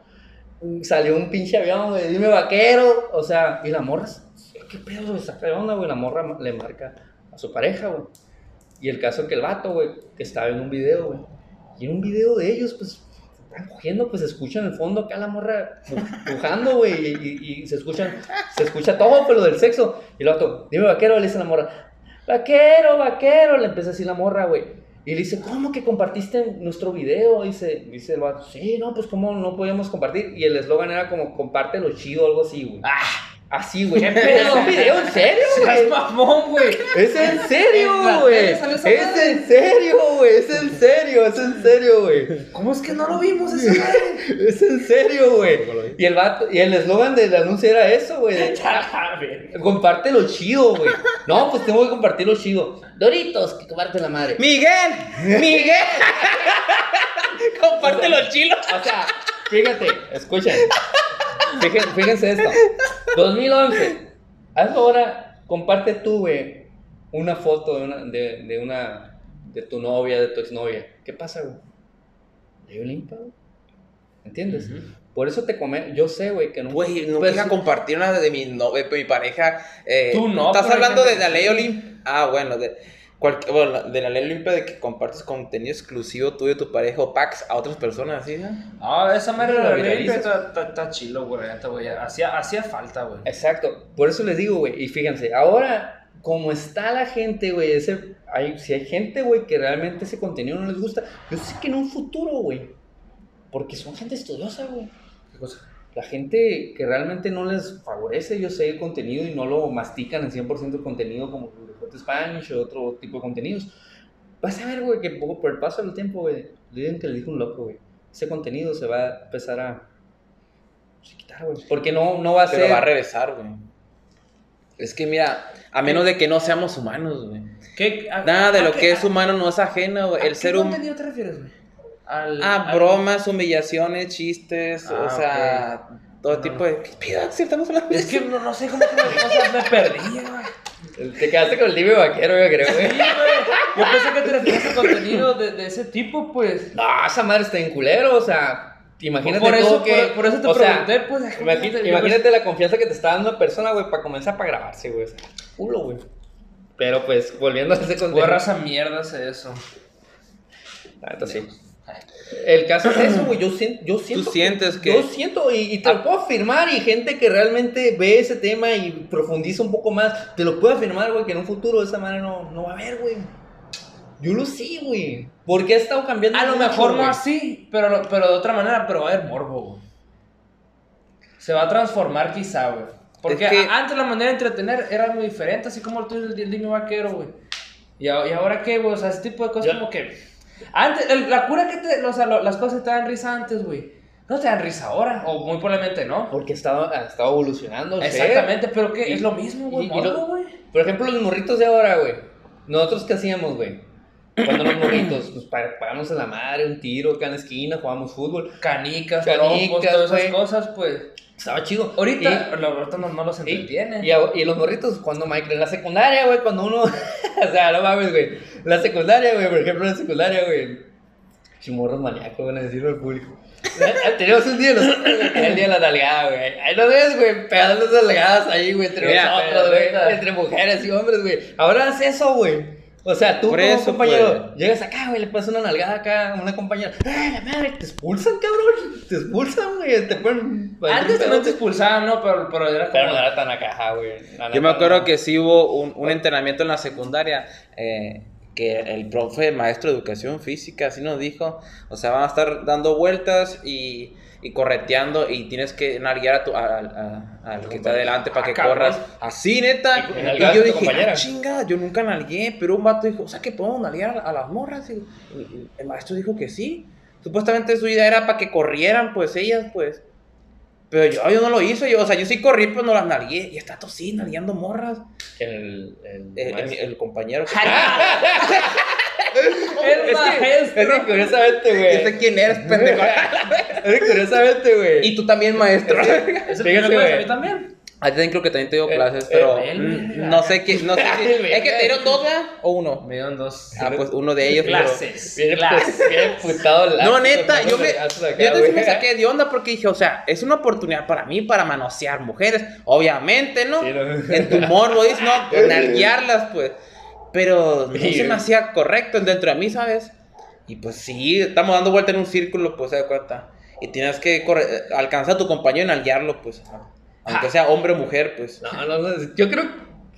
Salió un pinche avión, güey, dime vaquero. O sea, y la morra, ¿qué pedo, güey? Saca de onda, güey. La morra le marca a su pareja, güey. Y el caso que el vato, güey, que estaba en un video, güey. Y en un video de ellos, pues, cogiendo, pues se escucha en el fondo acá la morra pu- pujando, güey, y, se escuchan, se escucha todo, pero del sexo. Y el otro, dime vaquero, le dice la morra, vaquero, vaquero, le empieza a decir la morra, güey. Y le dice, ¿cómo que compartiste nuestro video? Dice, dice el vato, sí, no, pues cómo no podíamos compartir. Y el eslogan era como, comparte lo chido, algo así, güey. Así, güey. ¿Qué ¿Es un video en serio, güey? mamón, güey. Es en serio, güey. Es en serio, güey. Es en serio, es en serio, güey. ¿Cómo es que no lo vimos esa madre? Es en serio, güey. Y el vato, y el eslogan del anuncio era eso, güey. Comparte lo chido, güey. No, pues tengo que compartir lo chido. Doritos, que comparte la madre. Miguel, Miguel. Comparte los chilos. O sea, fíjate, escuchen. Fíjense, fíjense esto. 2011. Haz ahora, comparte tú, güey, una foto de una, de, de una, de tu novia, de tu exnovia. ¿Qué pasa, güey? Olimpa, güey. ¿Entiendes? Por eso te come, yo sé, güey, que no. Güey, no Pues, compartir una de mi, no, de mi pareja. eh, Tú no, ¿Estás hay hablando de la ley sí. Olimpia? Ah, bueno, de, cualquier, bueno, de la ley Olimpia de que compartes contenido exclusivo tú y tu pareja o packs a otras personas, ¿sí? no? No, esa madre de la ley viralizas. está, chilo, güey. güey. Hacía, hacía falta, güey. Exacto, por eso les digo, güey, y fíjense, ahora, como está la gente, güey, ese, hay, si hay gente, güey, que realmente ese contenido no les gusta, yo sé que en un futuro, güey, porque son gente estudiosa, güey, ¿Qué cosa? la gente que realmente no les favorece, yo sé, el contenido y no lo mastican en 100% el contenido como Hot Spanish o otro tipo de contenidos, vas a ver, güey, que poco por el paso del tiempo, güey, le digan que le dijo un loco, güey, ese contenido se va a empezar a... pues, a quitar, güey, porque no, no va a Pero ser... va a regresar, güey. Es que mira, a menos de que no seamos humanos, güey. ¿Qué, a- Nada de a lo qué- que es a- humano no es ajeno, güey. ¿a El qué ser humano. contenido te refieres, güey? Al, Ah, al- bromas, humillaciones, chistes, Ah, o sea, todo No, tipo no. de. ¿Qué pedo? ¿Sí estamos hablando de Es que no, no sé cómo que me, o sea, me perdí, güey. Te quedaste con el tibio vaquero, yo creo, Sí, güey. güey. Yo pensé que te refieres a contenido de, de ese tipo, pues. No, esa madre está en culero, o sea, imagínate por, eso, todo que... por, por eso te o sea, pregunté, pues. imagínate, imagínate la confianza que te está dando una persona, güey, para comenzar para grabarse, güey. O sea, culo, güey. Pero pues, volviendo a ese contenido. Fue raza mierda hace eso. La neta, sí. El caso es eso, güey. Yo, yo siento. sientes que- Yo siento, y, y te lo puedo afirmar, y gente que realmente ve ese tema y profundiza un poco más, te lo puedo afirmar, güey, que en un futuro de esa manera no, no va a haber, güey. Yo lo sé, güey. Porque ha estado cambiando. A lo mucho, mejor no güey. así, pero, pero de otra manera, pero va a haber morbo, güey. Se va a transformar quizá, güey. Porque Es que- a- antes la manera de entretener era muy diferente, así como el tuyo del niño vaquero, güey. Y, ahora qué, güey, o sea, ese tipo de cosas como que... Antes, el- la cura que te... O sea, lo- las cosas que te dan risa antes, güey. No te dan risa ahora, o muy probablemente no. Porque ha estado, ha estado evolucionando. Exactamente, pero que es lo mismo, güey. Por ejemplo, los morritos de ahora, güey. Nosotros qué hacíamos, güey. Cuando los morritos, pues pa- pagamos en la madre, un tiro acá en la esquina, jugábamos fútbol. Canicas, Canicas, trompos, todas esas güey. cosas, pues... Estaba chido. Ahorita, Y- lo- ahorita no, no los entretienen. y, los morritos, cuando Michael, en la secundaria, güey, cuando uno. o sea, no mames, güey. La secundaria, güey, por ejemplo, en la secundaria, güey. Chimorros maníacos, van a decirlo al público. Tenemos un día es el día de la nalgada, güey. Ahí nos ves, güey, pegando las nalgadas ahí, güey, entre nosotros, güey. Entre mujeres y hombres, güey. Ahora haz eso, güey. O sea, tú Por como eso, compañero, pues. llegas acá, güey, le pasas una nalgada acá a una compañera. ¡Ay, la madre! Te expulsan, cabrón. Te expulsan, güey. Te ponen. Antes también te expulsaban, ¿no? Pero, pero era como... Pero no era tan acá, güey. Yo me acuerdo no. que sí hubo un, un entrenamiento en la secundaria eh, que el profe, maestro de educación física, así nos dijo, o sea, van a estar dando vueltas y, y correteando y tienes que nalguear a tu, a- a- al que está adelante para Ah, que corras. Así, neta. Y- yo dije, ah, chinga, yo nunca nalgué, pero un vato dijo, o sea, que podemos nalguear a, a las morras. Y, y el maestro dijo que sí. Supuestamente su idea era para que corrieran, pues ellas, pues. Pero yo, yo no lo hice, yo, o sea, yo sí corrí, pero no las nalgué. Y está sí, nalgueando morras. El, el, El, el- el compañero. que- El Es que, es que curiosamente, Yo güey. sé quién eres, pendejo. Curiosamente, güey. y tú también, maestro. Es el Fíjate, güey. a mí también. A ti también creo que también te dio Eh, clases, eh, pero no sé qué, no sé si- El ¿Es que te dieron dos, ¿verdad? ¿O uno? Me dieron dos. Ah, pues uno de ellos. Clases. Pues, viene putado el No, neta, yo me, yo me saqué de onda porque dije, o sea, es una oportunidad para mí para manosear mujeres, obviamente, ¿no? Sí, ¿no? En tu morbo, dices, no, nalguearlas, pues. Pero no Sí, se me hacía correcto dentro de mí, ¿sabes? Y pues sí, estamos dando vuelta en un círculo, pues se da cuenta. Y tienes que correr- alcanzar a tu compañero en guiarlo, pues. Aunque Ah. sea hombre o mujer, pues. No, no, no, yo creo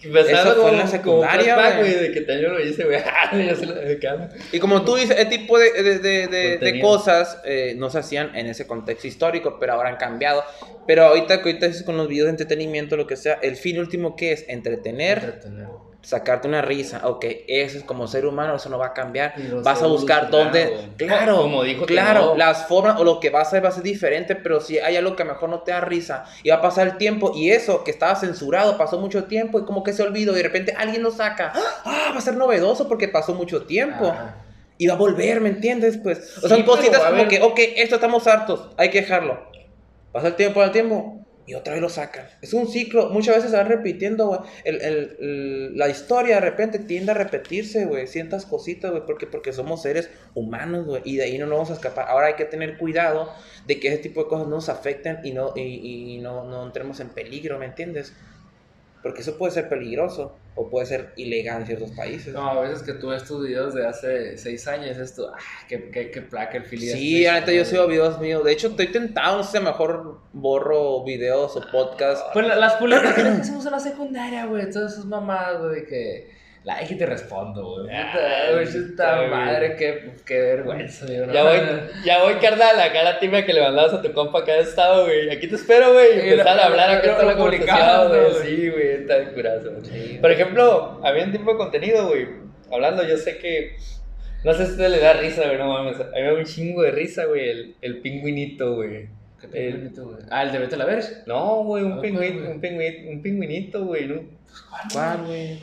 que Eso fue en la secundaria, flashback, güey. güey, de que también lo hice, güey. Ah, lo de cama. Y como tú dices, ese tipo de, de, de, de- cosas eh, no se hacían en ese contexto histórico, pero ahora han cambiado. Pero ahorita, ahorita es con los videos de entretenimiento, lo que sea, el fin último que es entretener, Entretener. Sacarte una risa. Ok, eso es como ser humano, eso no va a cambiar. Vas a buscar dónde. Claro, Como dijo claro, las formas o lo que vas a hacer va a ser diferente, pero si hay algo que mejor no te da risa y va a pasar el tiempo y eso que estaba censurado pasó mucho tiempo y como que se olvidó y de repente alguien lo saca. Ah, va a ser novedoso porque pasó mucho tiempo. Ajá. Y va a volver, ¿me entiendes? Pues, o Sí, son pero, cositas como que, ok, esto estamos hartos, hay que dejarlo. Pasa el tiempo, pasa el tiempo, y otra vez lo sacan. Es un ciclo, muchas veces se va repitiendo, el- el- la historia de repente tiende a repetirse, güey, ciertas cositas, güey, porque, porque somos seres humanos, güey, y de ahí no nos vamos a escapar. Ahora hay que tener cuidado de que ese tipo de cosas no nos afecten y no, y, y no, no entremos en peligro, ¿me entiendes? Porque eso puede ser peligroso o puede ser ilegal en ciertos países. No, a veces que tú ves tus videos de hace seis años, es tú, ah, qué, qué, qué placa el hace Sí, ahorita yo sigo videos míos. De hecho, estoy tentado, no sé si mejor borro videos o podcasts. Pues la- las publicaciones que hacemos en la secundaria, güey, todas esas mamadas, güey, de que like y te respondo, güey. Puta, güey, madre, qué, qué vergüenza, güey. ¿no? Ya voy, ya voy, carnal, acá la tibia que le mandabas a tu compa acá de estado, güey. Aquí te espero, güey. Y empezar lo- a hablar acá está la lo conversación, güey. ¿no? Sí, güey, está de curazo. Sí. Por ejemplo, había un tipo de contenido, güey. Hablando, yo sé que. No sé si usted le da risa, güey, no mames. A mí me da un chingo de risa, güey, el, el pingüinito, güey. Qué pingüinito, güey. Ah, el de Vete a la Verge. No, güey, un Ah, pingüinito, ¿cuál, un pingüinito, un pingüinito, güey. ¿no? ¿Cuál, güey?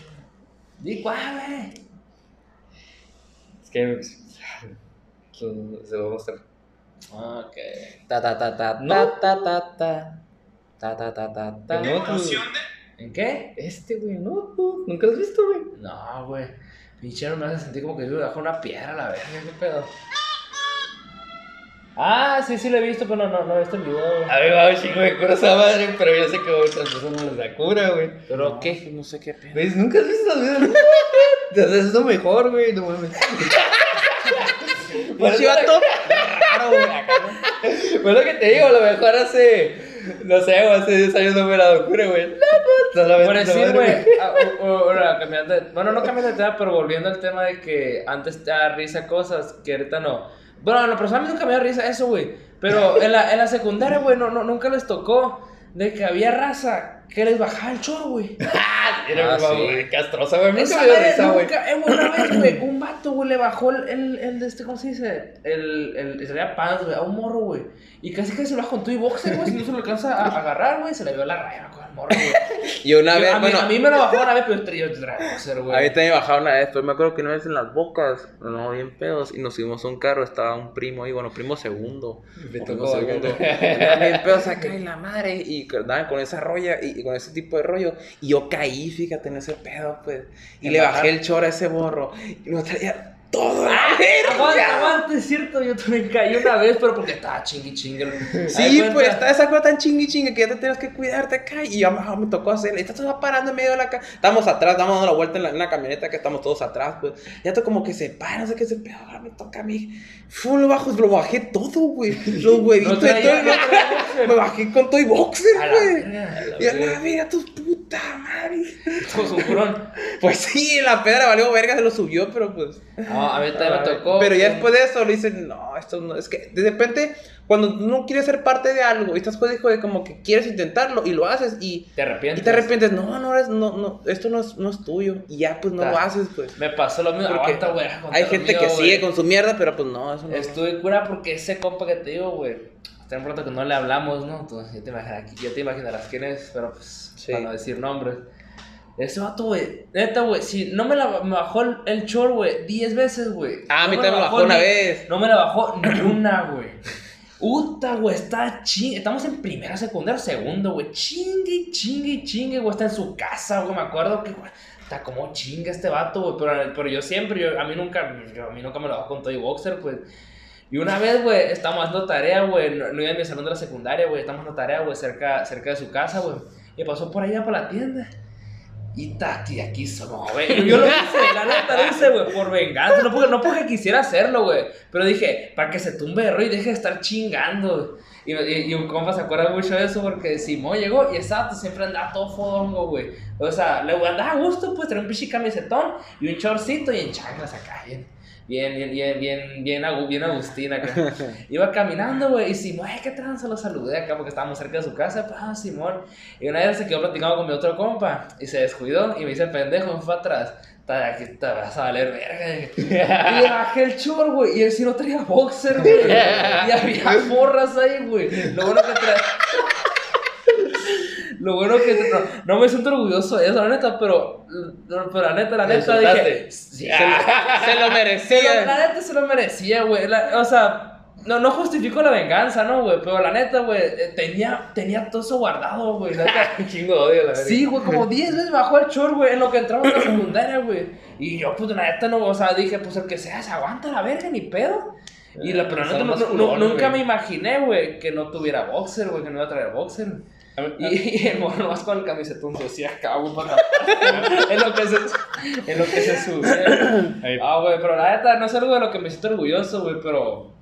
Di cuál, güey. Es que. Se lo voy a mostrar. Ok. Ta ta ta ta No. ta ta ta ta ta ta ta ta. No, tú- ¿En qué? Este, güey, no, tú, nunca lo has visto, güey. No, güey. Pinchero me hace sentir como que me bajó una piedra a la verga, qué pedo. Ah, sí, sí lo he visto, pero no, no, no he visto el video, güey. A mí me va un chingo de cura esa madre, pero yo sé que otras personas les da cura, güey. ¿Pero No, qué? No sé qué pedo. ¿Ves? Nunca has visto los videos. Entonces es lo mejor, güey, no mames. Por Pinche vato raro, güey. acá, ¿no? Pues lo que te digo, a lo mejor hace, no sé, güey, hace 10 años no me la dado cura, güey. No, no, Por decir, güey, ah, ahora, cambiando bueno, no cambiando de tema, pero volviendo al tema de que antes te da risa cosas que ahorita no. Bueno, en lo personal a nunca me da risa eso, güey. Pero en la, en la secundaria, güey, no, no, nunca les tocó de que había raza que les bajaba el choro, güey. Era Ah, como, sí. güey, castrosa, güey. A mí Esa nunca me dio risa, güey. eh, güey, una vez, güey, un vato, güey, le bajó el, el, este, ¿cómo se dice? El, el, el traía pants, güey, a un morro, güey. Y casi casi se lo baja con tu y boxer, güey, si no se lo alcanza a, a agarrar, güey, se le vio la raya con el morro, güey. Y una Yo- vez, a, mí, bueno, a mí me lo bajó una vez, pero yo traía- yo boxer, güey. a mí también me bajaron una vez, pero me acuerdo que una vez en las bocas, no, bien pedos, y nos subimos a un carro, estaba un primo ahí, bueno, primo segundo. Me tocó, primo segundo. güey. Bien pedos acá en la madre, y andaban con esa rolla, y, y con ese tipo de rollo, y yo caí, fíjate, en ese pedo, pues, y ¿En le bajé el choro a ese borro, y lo traía todo a la Aguanta, verga. aguanta, es cierto, yo también caí una vez, pero porque estaba chingui chingue. Sí, pues está esa cosa tan chingui chingue que ya te tienes que cuidarte acá. Y ya me, me tocó hacer. Estás todo parando en medio de la ca- Estamos atrás, estamos dando la vuelta en la, en la camioneta que estamos todos atrás, pues. Ya tú como que se para, no sé qué se pero ahora me toca a mí. Fue lo bajo, lo bajé todo, güey. Los huevitos de todo. el- Me bajé con todo y boxer, güey. Y a la verga. verga, tu puta madre. Pues sí, la pedra valió verga, se lo subió, pero pues. No, a mí también me tocó. Pero ya después de eso le dicen, no, esto no, es que de repente, cuando no quieres ser parte de algo, y estás jodido de como que quieres intentarlo y lo haces y, Te arrepientes. y te arrepientes, no, no, eres, no, no, esto no es, no es tuyo, y ya pues no Ta- lo haces, pues. Me pasó lo mismo. Porque Aguanta, contar Hay gente mío, que güey. sigue con su mierda, pero pues no, eso no. Estuve cura porque ese compa que te digo, güey. Un rato que no le hablamos, ¿no? Entonces ya te imaginarás, ya te imaginarás quién es, pero pues, Sí. para no decir nombres. Ese vato, güey. Neta, güey. Si no me, la, me bajó el, el chor, güey, 10 veces, güey. Ah, a mí No también me la bajó una ni- vez. No me la bajó ni una, güey. Uta, güey, está ching. Estamos en primera, secundaria, segundo, güey. Chingue, chingue, chingue, güey. Está en su casa, güey. Me acuerdo que, güey, está como chinga este vato, güey. Pero, pero yo siempre, yo, a mí nunca, yo- a mí nunca me lo bajó con todo y boxer, pues. Y una vez, güey, estábamos haciendo tarea, güey. No, no iba a mi salón de la secundaria, güey. Estamos haciendo tarea, güey, cerca, cerca de su casa, güey. Y pasó por allá por la tienda. Y tati, aquí somos, güey. Yo lo hice, la neta lo hice, güey, por venganza. No porque, no porque quisiera hacerlo, güey. Pero dije, para que se tumbe de y deje de estar chingando. Y, y, y, un compa se acuerda mucho de eso porque Simón llegó y exacto, siempre andaba todo fodongo, güey. O sea, le andaba a gusto, pues traía un pichi camisetón y un chorcito y en chanclas acá, bien. Bien, bien, bien, bien, bien, bien Agustín acá. Iba caminando, güey, y Simón, ay, qué tranza, lo saludé acá porque estábamos cerca de su casa. Pues, ah, Simón. Y una vez se quedó platicando con mi otro compa y se descuidó y me dice pendejo, fue atrás. Aquí te vas a valer verga. Y le bajé el chor, güey. Y él sí no traía boxer, güey. Y había porras ahí, güey. Lo bueno que traía. Lo bueno que no, no, me siento orgulloso de eso, la neta, pero, pero la neta, la neta, dije. Sí, se, se, lo merecía. la neta se lo merecía, güey. O sea, no, no justifico la venganza, ¿no, güey? Pero la neta, güey, eh, tenía, tenía todo eso guardado, güey. Un chingo de odio, la verdad. Sí, güey, como 10 veces bajó el chor, güey, en lo que entramos a la secundaria, güey. Y yo, pues, la neta, no, o sea, dije, pues, el que sea, se aguanta la verga, ni pedo. Y la, pero neta, no, nunca me imaginé, güey, que no tuviera boxer, güey, que no iba a traer boxer. Y, y el morro más con el camisetón decía, cago para en lo que se en lo que se sube. Ah, güey, pero la neta no es algo de lo que me siento orgulloso, güey, pero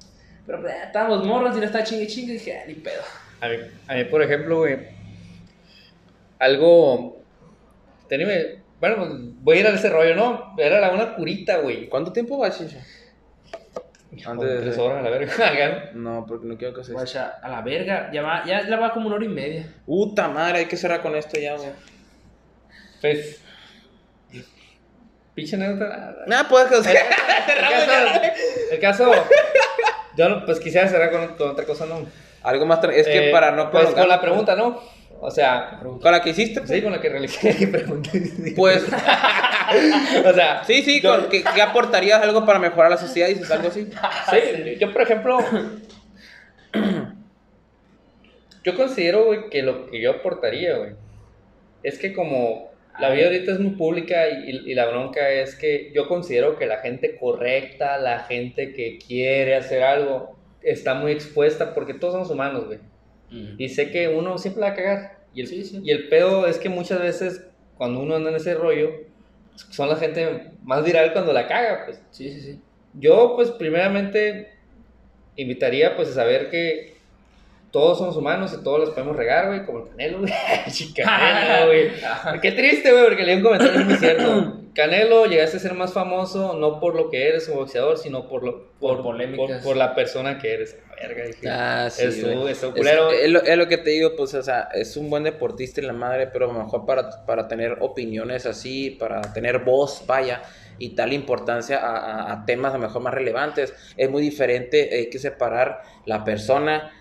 pero pues, estábamos morros y no está chingue chingue y dije, ah, ni pedo. A mí, a mí, por ejemplo, güey, algo. Tenía, bueno, pues, voy a ir a ese rollo, ¿no? Era una curita, güey. ¿Cuánto tiempo va, Chicha? Antes de tres horas a la verga. no, porque no quiero que se. Vaya, a la verga. Ya va, ya la va como una hora y media. Puta madre, hay que cerrar con esto ya, güey. Pues. Pinche neta. Nada, puedes que. El, el, caso, el caso yo pues quisiera cerrar con, otra cosa, ¿no? Algo más. Es que eh, para no. Pues con la pregunta, ¿no? O sea. ¿Con la que hiciste? Sí, con la que realicé. Pues. o sea. Sí, sí, con, ¿qué, ¿qué, aportarías algo para mejorar la sociedad? Dices algo así. Sí, yo, por ejemplo. yo considero, güey, que lo que yo aportaría, güey, es que como la vida ahorita es muy pública y, la bronca es que yo considero que la gente correcta, la gente que quiere hacer algo, está muy expuesta porque todos somos humanos, güey. Y sé que uno siempre la va a cagar. Y el, y el pedo es que muchas veces cuando uno anda en ese rollo, son la gente más viral cuando la caga, pues. Sí, sí, sí. Yo, pues, primeramente, invitaría, pues, a saber que todos somos humanos y todos los podemos regar, güey, como el Canelo, güey. Canelo, güey. Qué triste, güey, porque leí un comentario muy cierto. Canelo, llegaste a ser más famoso no por lo que eres como boxeador, sino por lo por, por polémicas. Por, la persona que eres. Verga, dije. Ah, sí, es, es, culero. Es, lo, es, lo, que te digo, pues, o sea, es un buen deportista y la madre, pero a lo mejor para, para tener opiniones así, para tener voz, vaya y tal importancia a, a, a, temas a lo mejor más relevantes. Es muy diferente, hay que separar la persona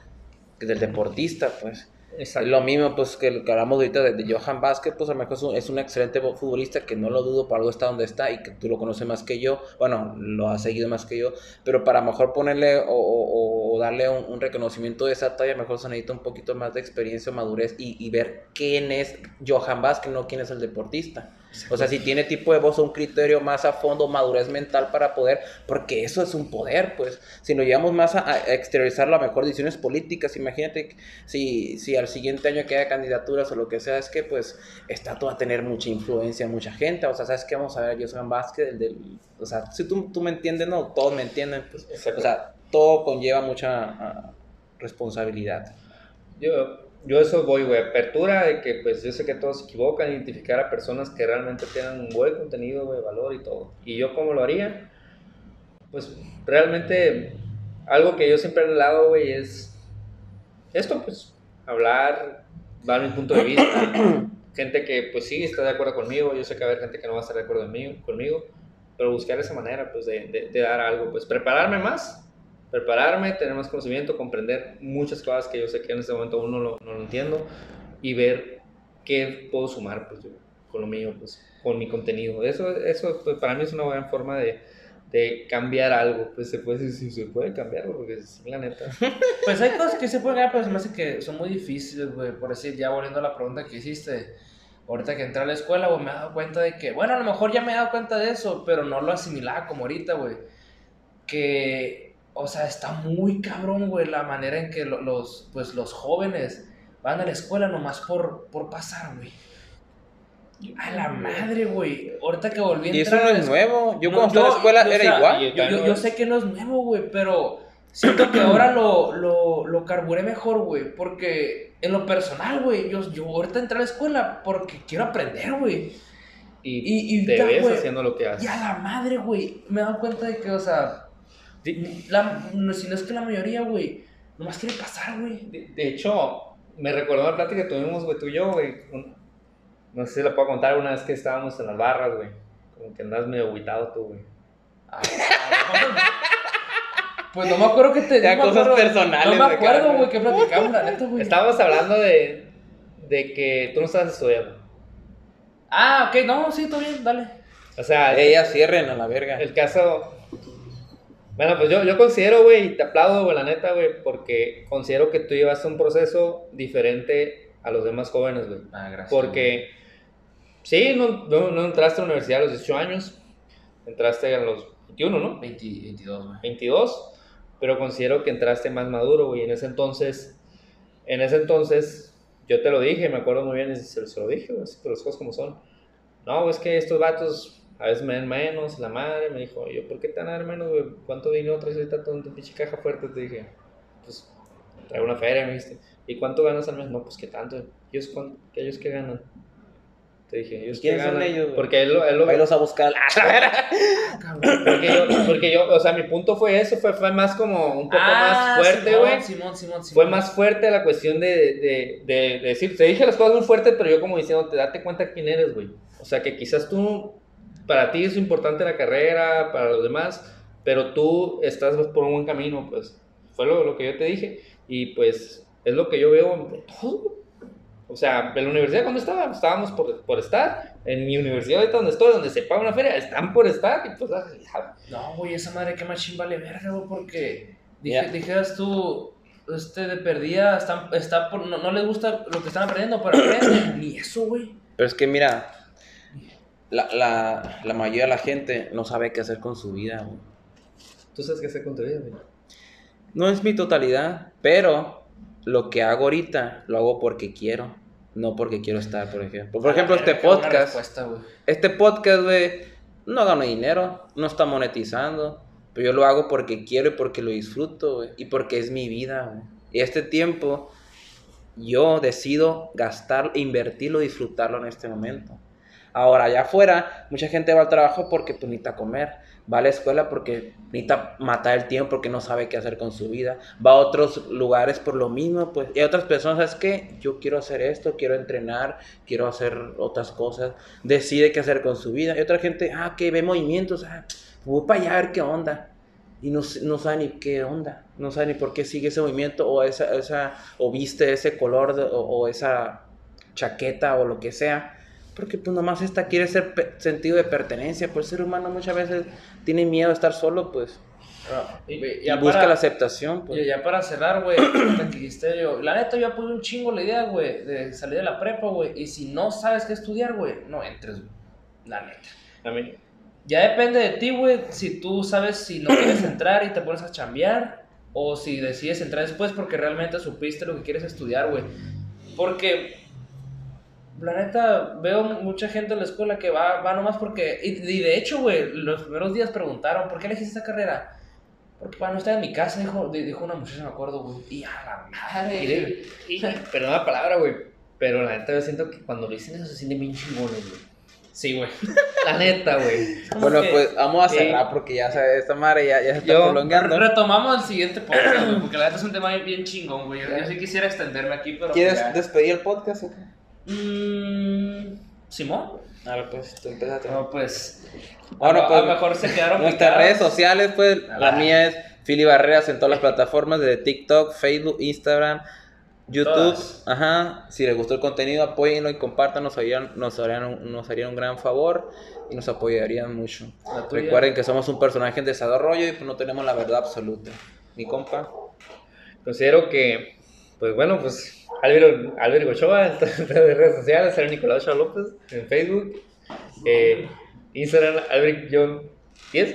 del deportista, pues. Exacto. Lo mismo, pues, que, que hablamos ahorita de, de, Johan Vázquez, pues a lo mejor es un, es un, excelente futbolista que no lo dudo, por algo está donde está y que tú lo conoces más que yo, bueno, lo has seguido más que yo, pero para mejor ponerle o, o, o darle un, reconocimiento de esa talla, mejor se necesita un poquito más de experiencia, madurez y, y ver quién es Johan Vázquez, no quién es el deportista. O sea, si tiene tipo de voz o un criterio más a fondo, madurez mental para poder, porque eso es un poder, pues. Si nos llevamos más a, a exteriorizarlo a mejor decisiones políticas, imagínate si, si al siguiente año que haya candidaturas o lo que sea, es que pues está todo a tener mucha influencia, mucha gente. O sea, ¿sabes qué? Vamos a ver, yo soy Vázquez, el del. O sea, si tú, tú me entiendes, no, todos me entienden, pues. Exacto. O sea, todo conlleva mucha uh, responsabilidad. Yo, yo eso voy, güey, apertura de que pues yo sé que todos se equivocan, identificar a personas que realmente tengan un buen contenido, güey, valor y todo. Y yo cómo lo haría, pues realmente algo que yo siempre he hablado, güey, es esto, pues, hablar, dar mi punto de vista. gente que pues sí está de acuerdo conmigo, yo sé que va a haber gente que no va a estar de acuerdo conmigo, conmigo pero buscar esa manera, pues, de, de, de dar algo, pues, prepararme más prepararme, tener más conocimiento, comprender muchas cosas que yo sé que en este momento aún no lo, no lo entiendo y ver qué puedo sumar pues, yo, con lo mío, pues, con mi contenido. Eso, eso pues, para mí es una buena forma de, de cambiar algo. Pues se puede, si se puede cambiar, porque es la neta. Pues hay cosas que se pueden cambiar, pero se me hace que son muy difíciles, güey. Por decir, ya volviendo a la pregunta que hiciste. Ahorita que entré a la escuela, güey, me he dado cuenta de que, bueno, a lo mejor ya me he dado cuenta de eso, pero no lo asimilaba como ahorita, güey. Que o sea, está muy cabrón, güey, la manera en que los, pues, los jóvenes van a la escuela nomás por, por pasar, güey. A la madre, güey. Ahorita que volví a Y eso no es nuevo. Yo No, cuando estaba en la escuela yo, o era sea, igual. yo- Yo, sé que no es nuevo, güey, pero siento que ahora lo, lo, lo carburé mejor, güey. Porque en lo personal, güey, yo, yo ahorita entré a la escuela porque quiero aprender, güey. Y, Y- y te ya, ves haciendo lo que haces. Y a la madre, güey, me he dado cuenta de que, o sea, la, no, si no es que la mayoría, güey, nomás quiere pasar, güey. De, de hecho, me recordó la plática que tuvimos, güey, tú y yo, güey. un- No sé si la puedo contar una vez que estábamos en las barras, güey. Como que andas medio aguitado tú, güey. Pues no me acuerdo que te Ya no me cosas acuerdo- personales No me acuerdo, güey, que platicamos, la neta, güey. Estábamos hablando de, de que tú no estabas estudiando. Ah, ok, no, sí, todo bien, dale. O sea, Ellas cierren a la verga. el caso... Bueno, pues yo, yo considero, güey, y te aplaudo, güey, la neta, güey, porque considero que tú llevaste un proceso diferente a los demás jóvenes, güey. Ah, gracias. Porque, sí, no, no, no entraste a la universidad a los 18 años, entraste a los 21, ¿no? 20, 22, güey. 22, pero considero que entraste más maduro, güey. En ese entonces, en ese entonces, yo te lo dije, me acuerdo muy bien, y se, se lo dije, güey, así, pero las cosas como son. No, es que estos vatos a veces me dan menos, la madre me dijo, yo, ¿por qué te van a dar menos, güey? ¿Cuánto dinero traes ahorita en tu pinche caja fuerte? Te dije, pues, traigo una feria, me dijiste. ¿Y cuánto ganas al mes? No, pues, ¿qué tanto? ¿Ellos, cuán- ¿qué ellos qué ganan? Te dije, ¿ellos qué ¿Quiénes son ganan? ellos, güey? Porque él, lo- él lo- Ahí los a buscar. ¡Ah, porque yo, porque yo, o sea, mi punto fue eso, fue, fue más como un poco Ah, más fuerte, güey. Simón, Simón, Fue Simón. más fuerte la cuestión de, de, de, de decir, te dije las cosas muy fuertes, pero yo como diciendo, te date cuenta quién eres, güey. O sea, que quizás tú, para ti es importante la carrera, para los demás, pero tú estás por un buen camino, pues. Fue lo, lo que yo te dije. Y pues es lo que yo veo de todo. O sea, en la universidad cuando estaba, estábamos por, por estar. En mi universidad ahorita donde estoy, donde se paga una feria, están por estar. Y pues, ya, No, güey, esa madre que machín vale verga, güey, porque dije, Ya. dijeras tú, este de perdida, están, está por, no, no les gusta lo que están aprendiendo, pero aprenden. Ni eso, güey. Pero es que mira, la, la, la mayoría de la gente no sabe qué hacer con su vida, güey. tú sabes qué hacer con tu vida, güey. No es mi totalidad, pero lo que hago ahorita lo hago porque quiero, no porque quiero estar, por ejemplo. Por ejemplo, este podcast, este podcast, güey, no gano dinero, no está monetizando, pero yo lo hago porque quiero y porque lo disfruto, güey, y porque es mi vida, güey. Y este tiempo yo decido gastar, invertirlo, disfrutarlo en este momento. Ahora, allá afuera, mucha gente va al trabajo porque pues, necesita comer. Va a la escuela porque necesita matar el tiempo porque no sabe qué hacer con su vida. Va a otros lugares por lo mismo, pues. Y otras personas, ¿sabes qué? Yo quiero hacer esto, quiero entrenar, quiero hacer otras cosas. Decide qué hacer con su vida. Y otra gente, ah, que ve movimientos, ah, voy para allá a ver qué onda. Y no, no sabe ni qué onda. No sabe ni por qué sigue ese movimiento o esa, esa o viste ese color o esa chaqueta o lo que sea. Porque pues nomás esta quiere ser sentido de pertenencia. Pues el ser humano muchas veces tiene miedo de estar solo, pues. Y, Y busca para- la aceptación, pues. Y ya para cerrar, güey, ahorita que dijiste yo, la neta yo apoyo un chingo la idea, güey, de salir de la prepa, güey, y si no sabes qué estudiar, güey, no entres, güey, la neta. A mí, Ya depende de ti, güey, si tú sabes si no quieres entrar y te pones a chambear, o si decides entrar después porque realmente supiste lo que quieres estudiar, güey. Porque, la neta, veo mucha gente en la escuela que va, va nomás porque, y, y de hecho, güey, los primeros días preguntaron, ¿por qué elegiste esta carrera? Porque para no estar en mi casa, dijo, di- dijo una muchacha, me acuerdo, güey. Y a la madre. y, y- perdón la palabra, güey, pero la neta yo siento que cuando lo dicen eso se sienten bien chingones, güey. Sí, güey. La neta, güey. Bueno, que- pues vamos a cerrar porque ya sabes, esta madre ya, ya se está Yo- prolongando. Retomamos el siguiente podcast, güey, porque la neta es un tema bien chingón, güey. Yo, yo sí quisiera extenderme aquí, pero. ¿Quieres ya. despedir el podcast? o qué? Mm, ¿Simón? A ver, pues, tú empezaste. No, pues. Bueno, a, pues, a lo mejor se quedaron Nuestras redes sociales, pues, Ah. la mía es Fili Barreras en todas las plataformas, desde TikTok, Facebook, Instagram, YouTube. Todas. Ajá. Si les gustó el contenido, apóyenlo y compártanlo, nos harían, nos harían, un, nos harían un gran favor y nos apoyarían mucho. Recuerden que somos un personaje en desarrollo y pues no tenemos la verdad absoluta. Mi compa. Considero que, pues bueno, pues Álvaro, Álvaro Ochoa en todas las redes sociales, Nicolás Ochoa López en Facebook, eh, Instagram, Álvaro 10.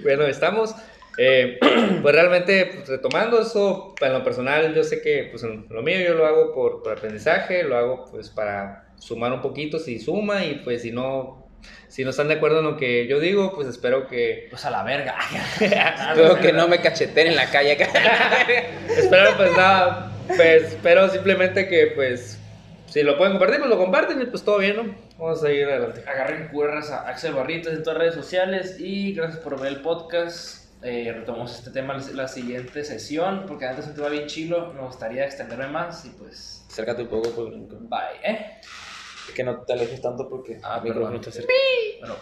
bueno, estamos. Eh, pues realmente, pues, retomando eso, en lo personal, yo sé que pues en lo mío yo lo hago por, por aprendizaje, lo hago pues para sumar un poquito si suma y pues si no, si no están de acuerdo en lo que yo digo, pues espero que, Pues a la verga. Espero que no me cacheteen en la calle acá. espero pues nada, pues espero simplemente que pues si lo pueden compartir, pues lo comparten y pues todo bien, ¿no? Vamos a seguir adelante. Agarren curras a Axel Barritas en todas las redes sociales y gracias por ver el podcast. Eh, retomamos este tema en la siguiente sesión porque antes es un tema bien chilo. Me gustaría extenderme más y pues. Acércate un poco porque Bye, ¿eh? que no te alejes tanto porque Ah, el micrófono está cerca. Bueno,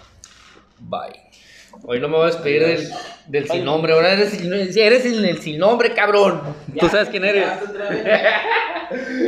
bye. Hoy no me voy a despedir del, del sin nombre, ahora eres, el- eres el, el sin nombre, cabrón. Tú sabes quién eres.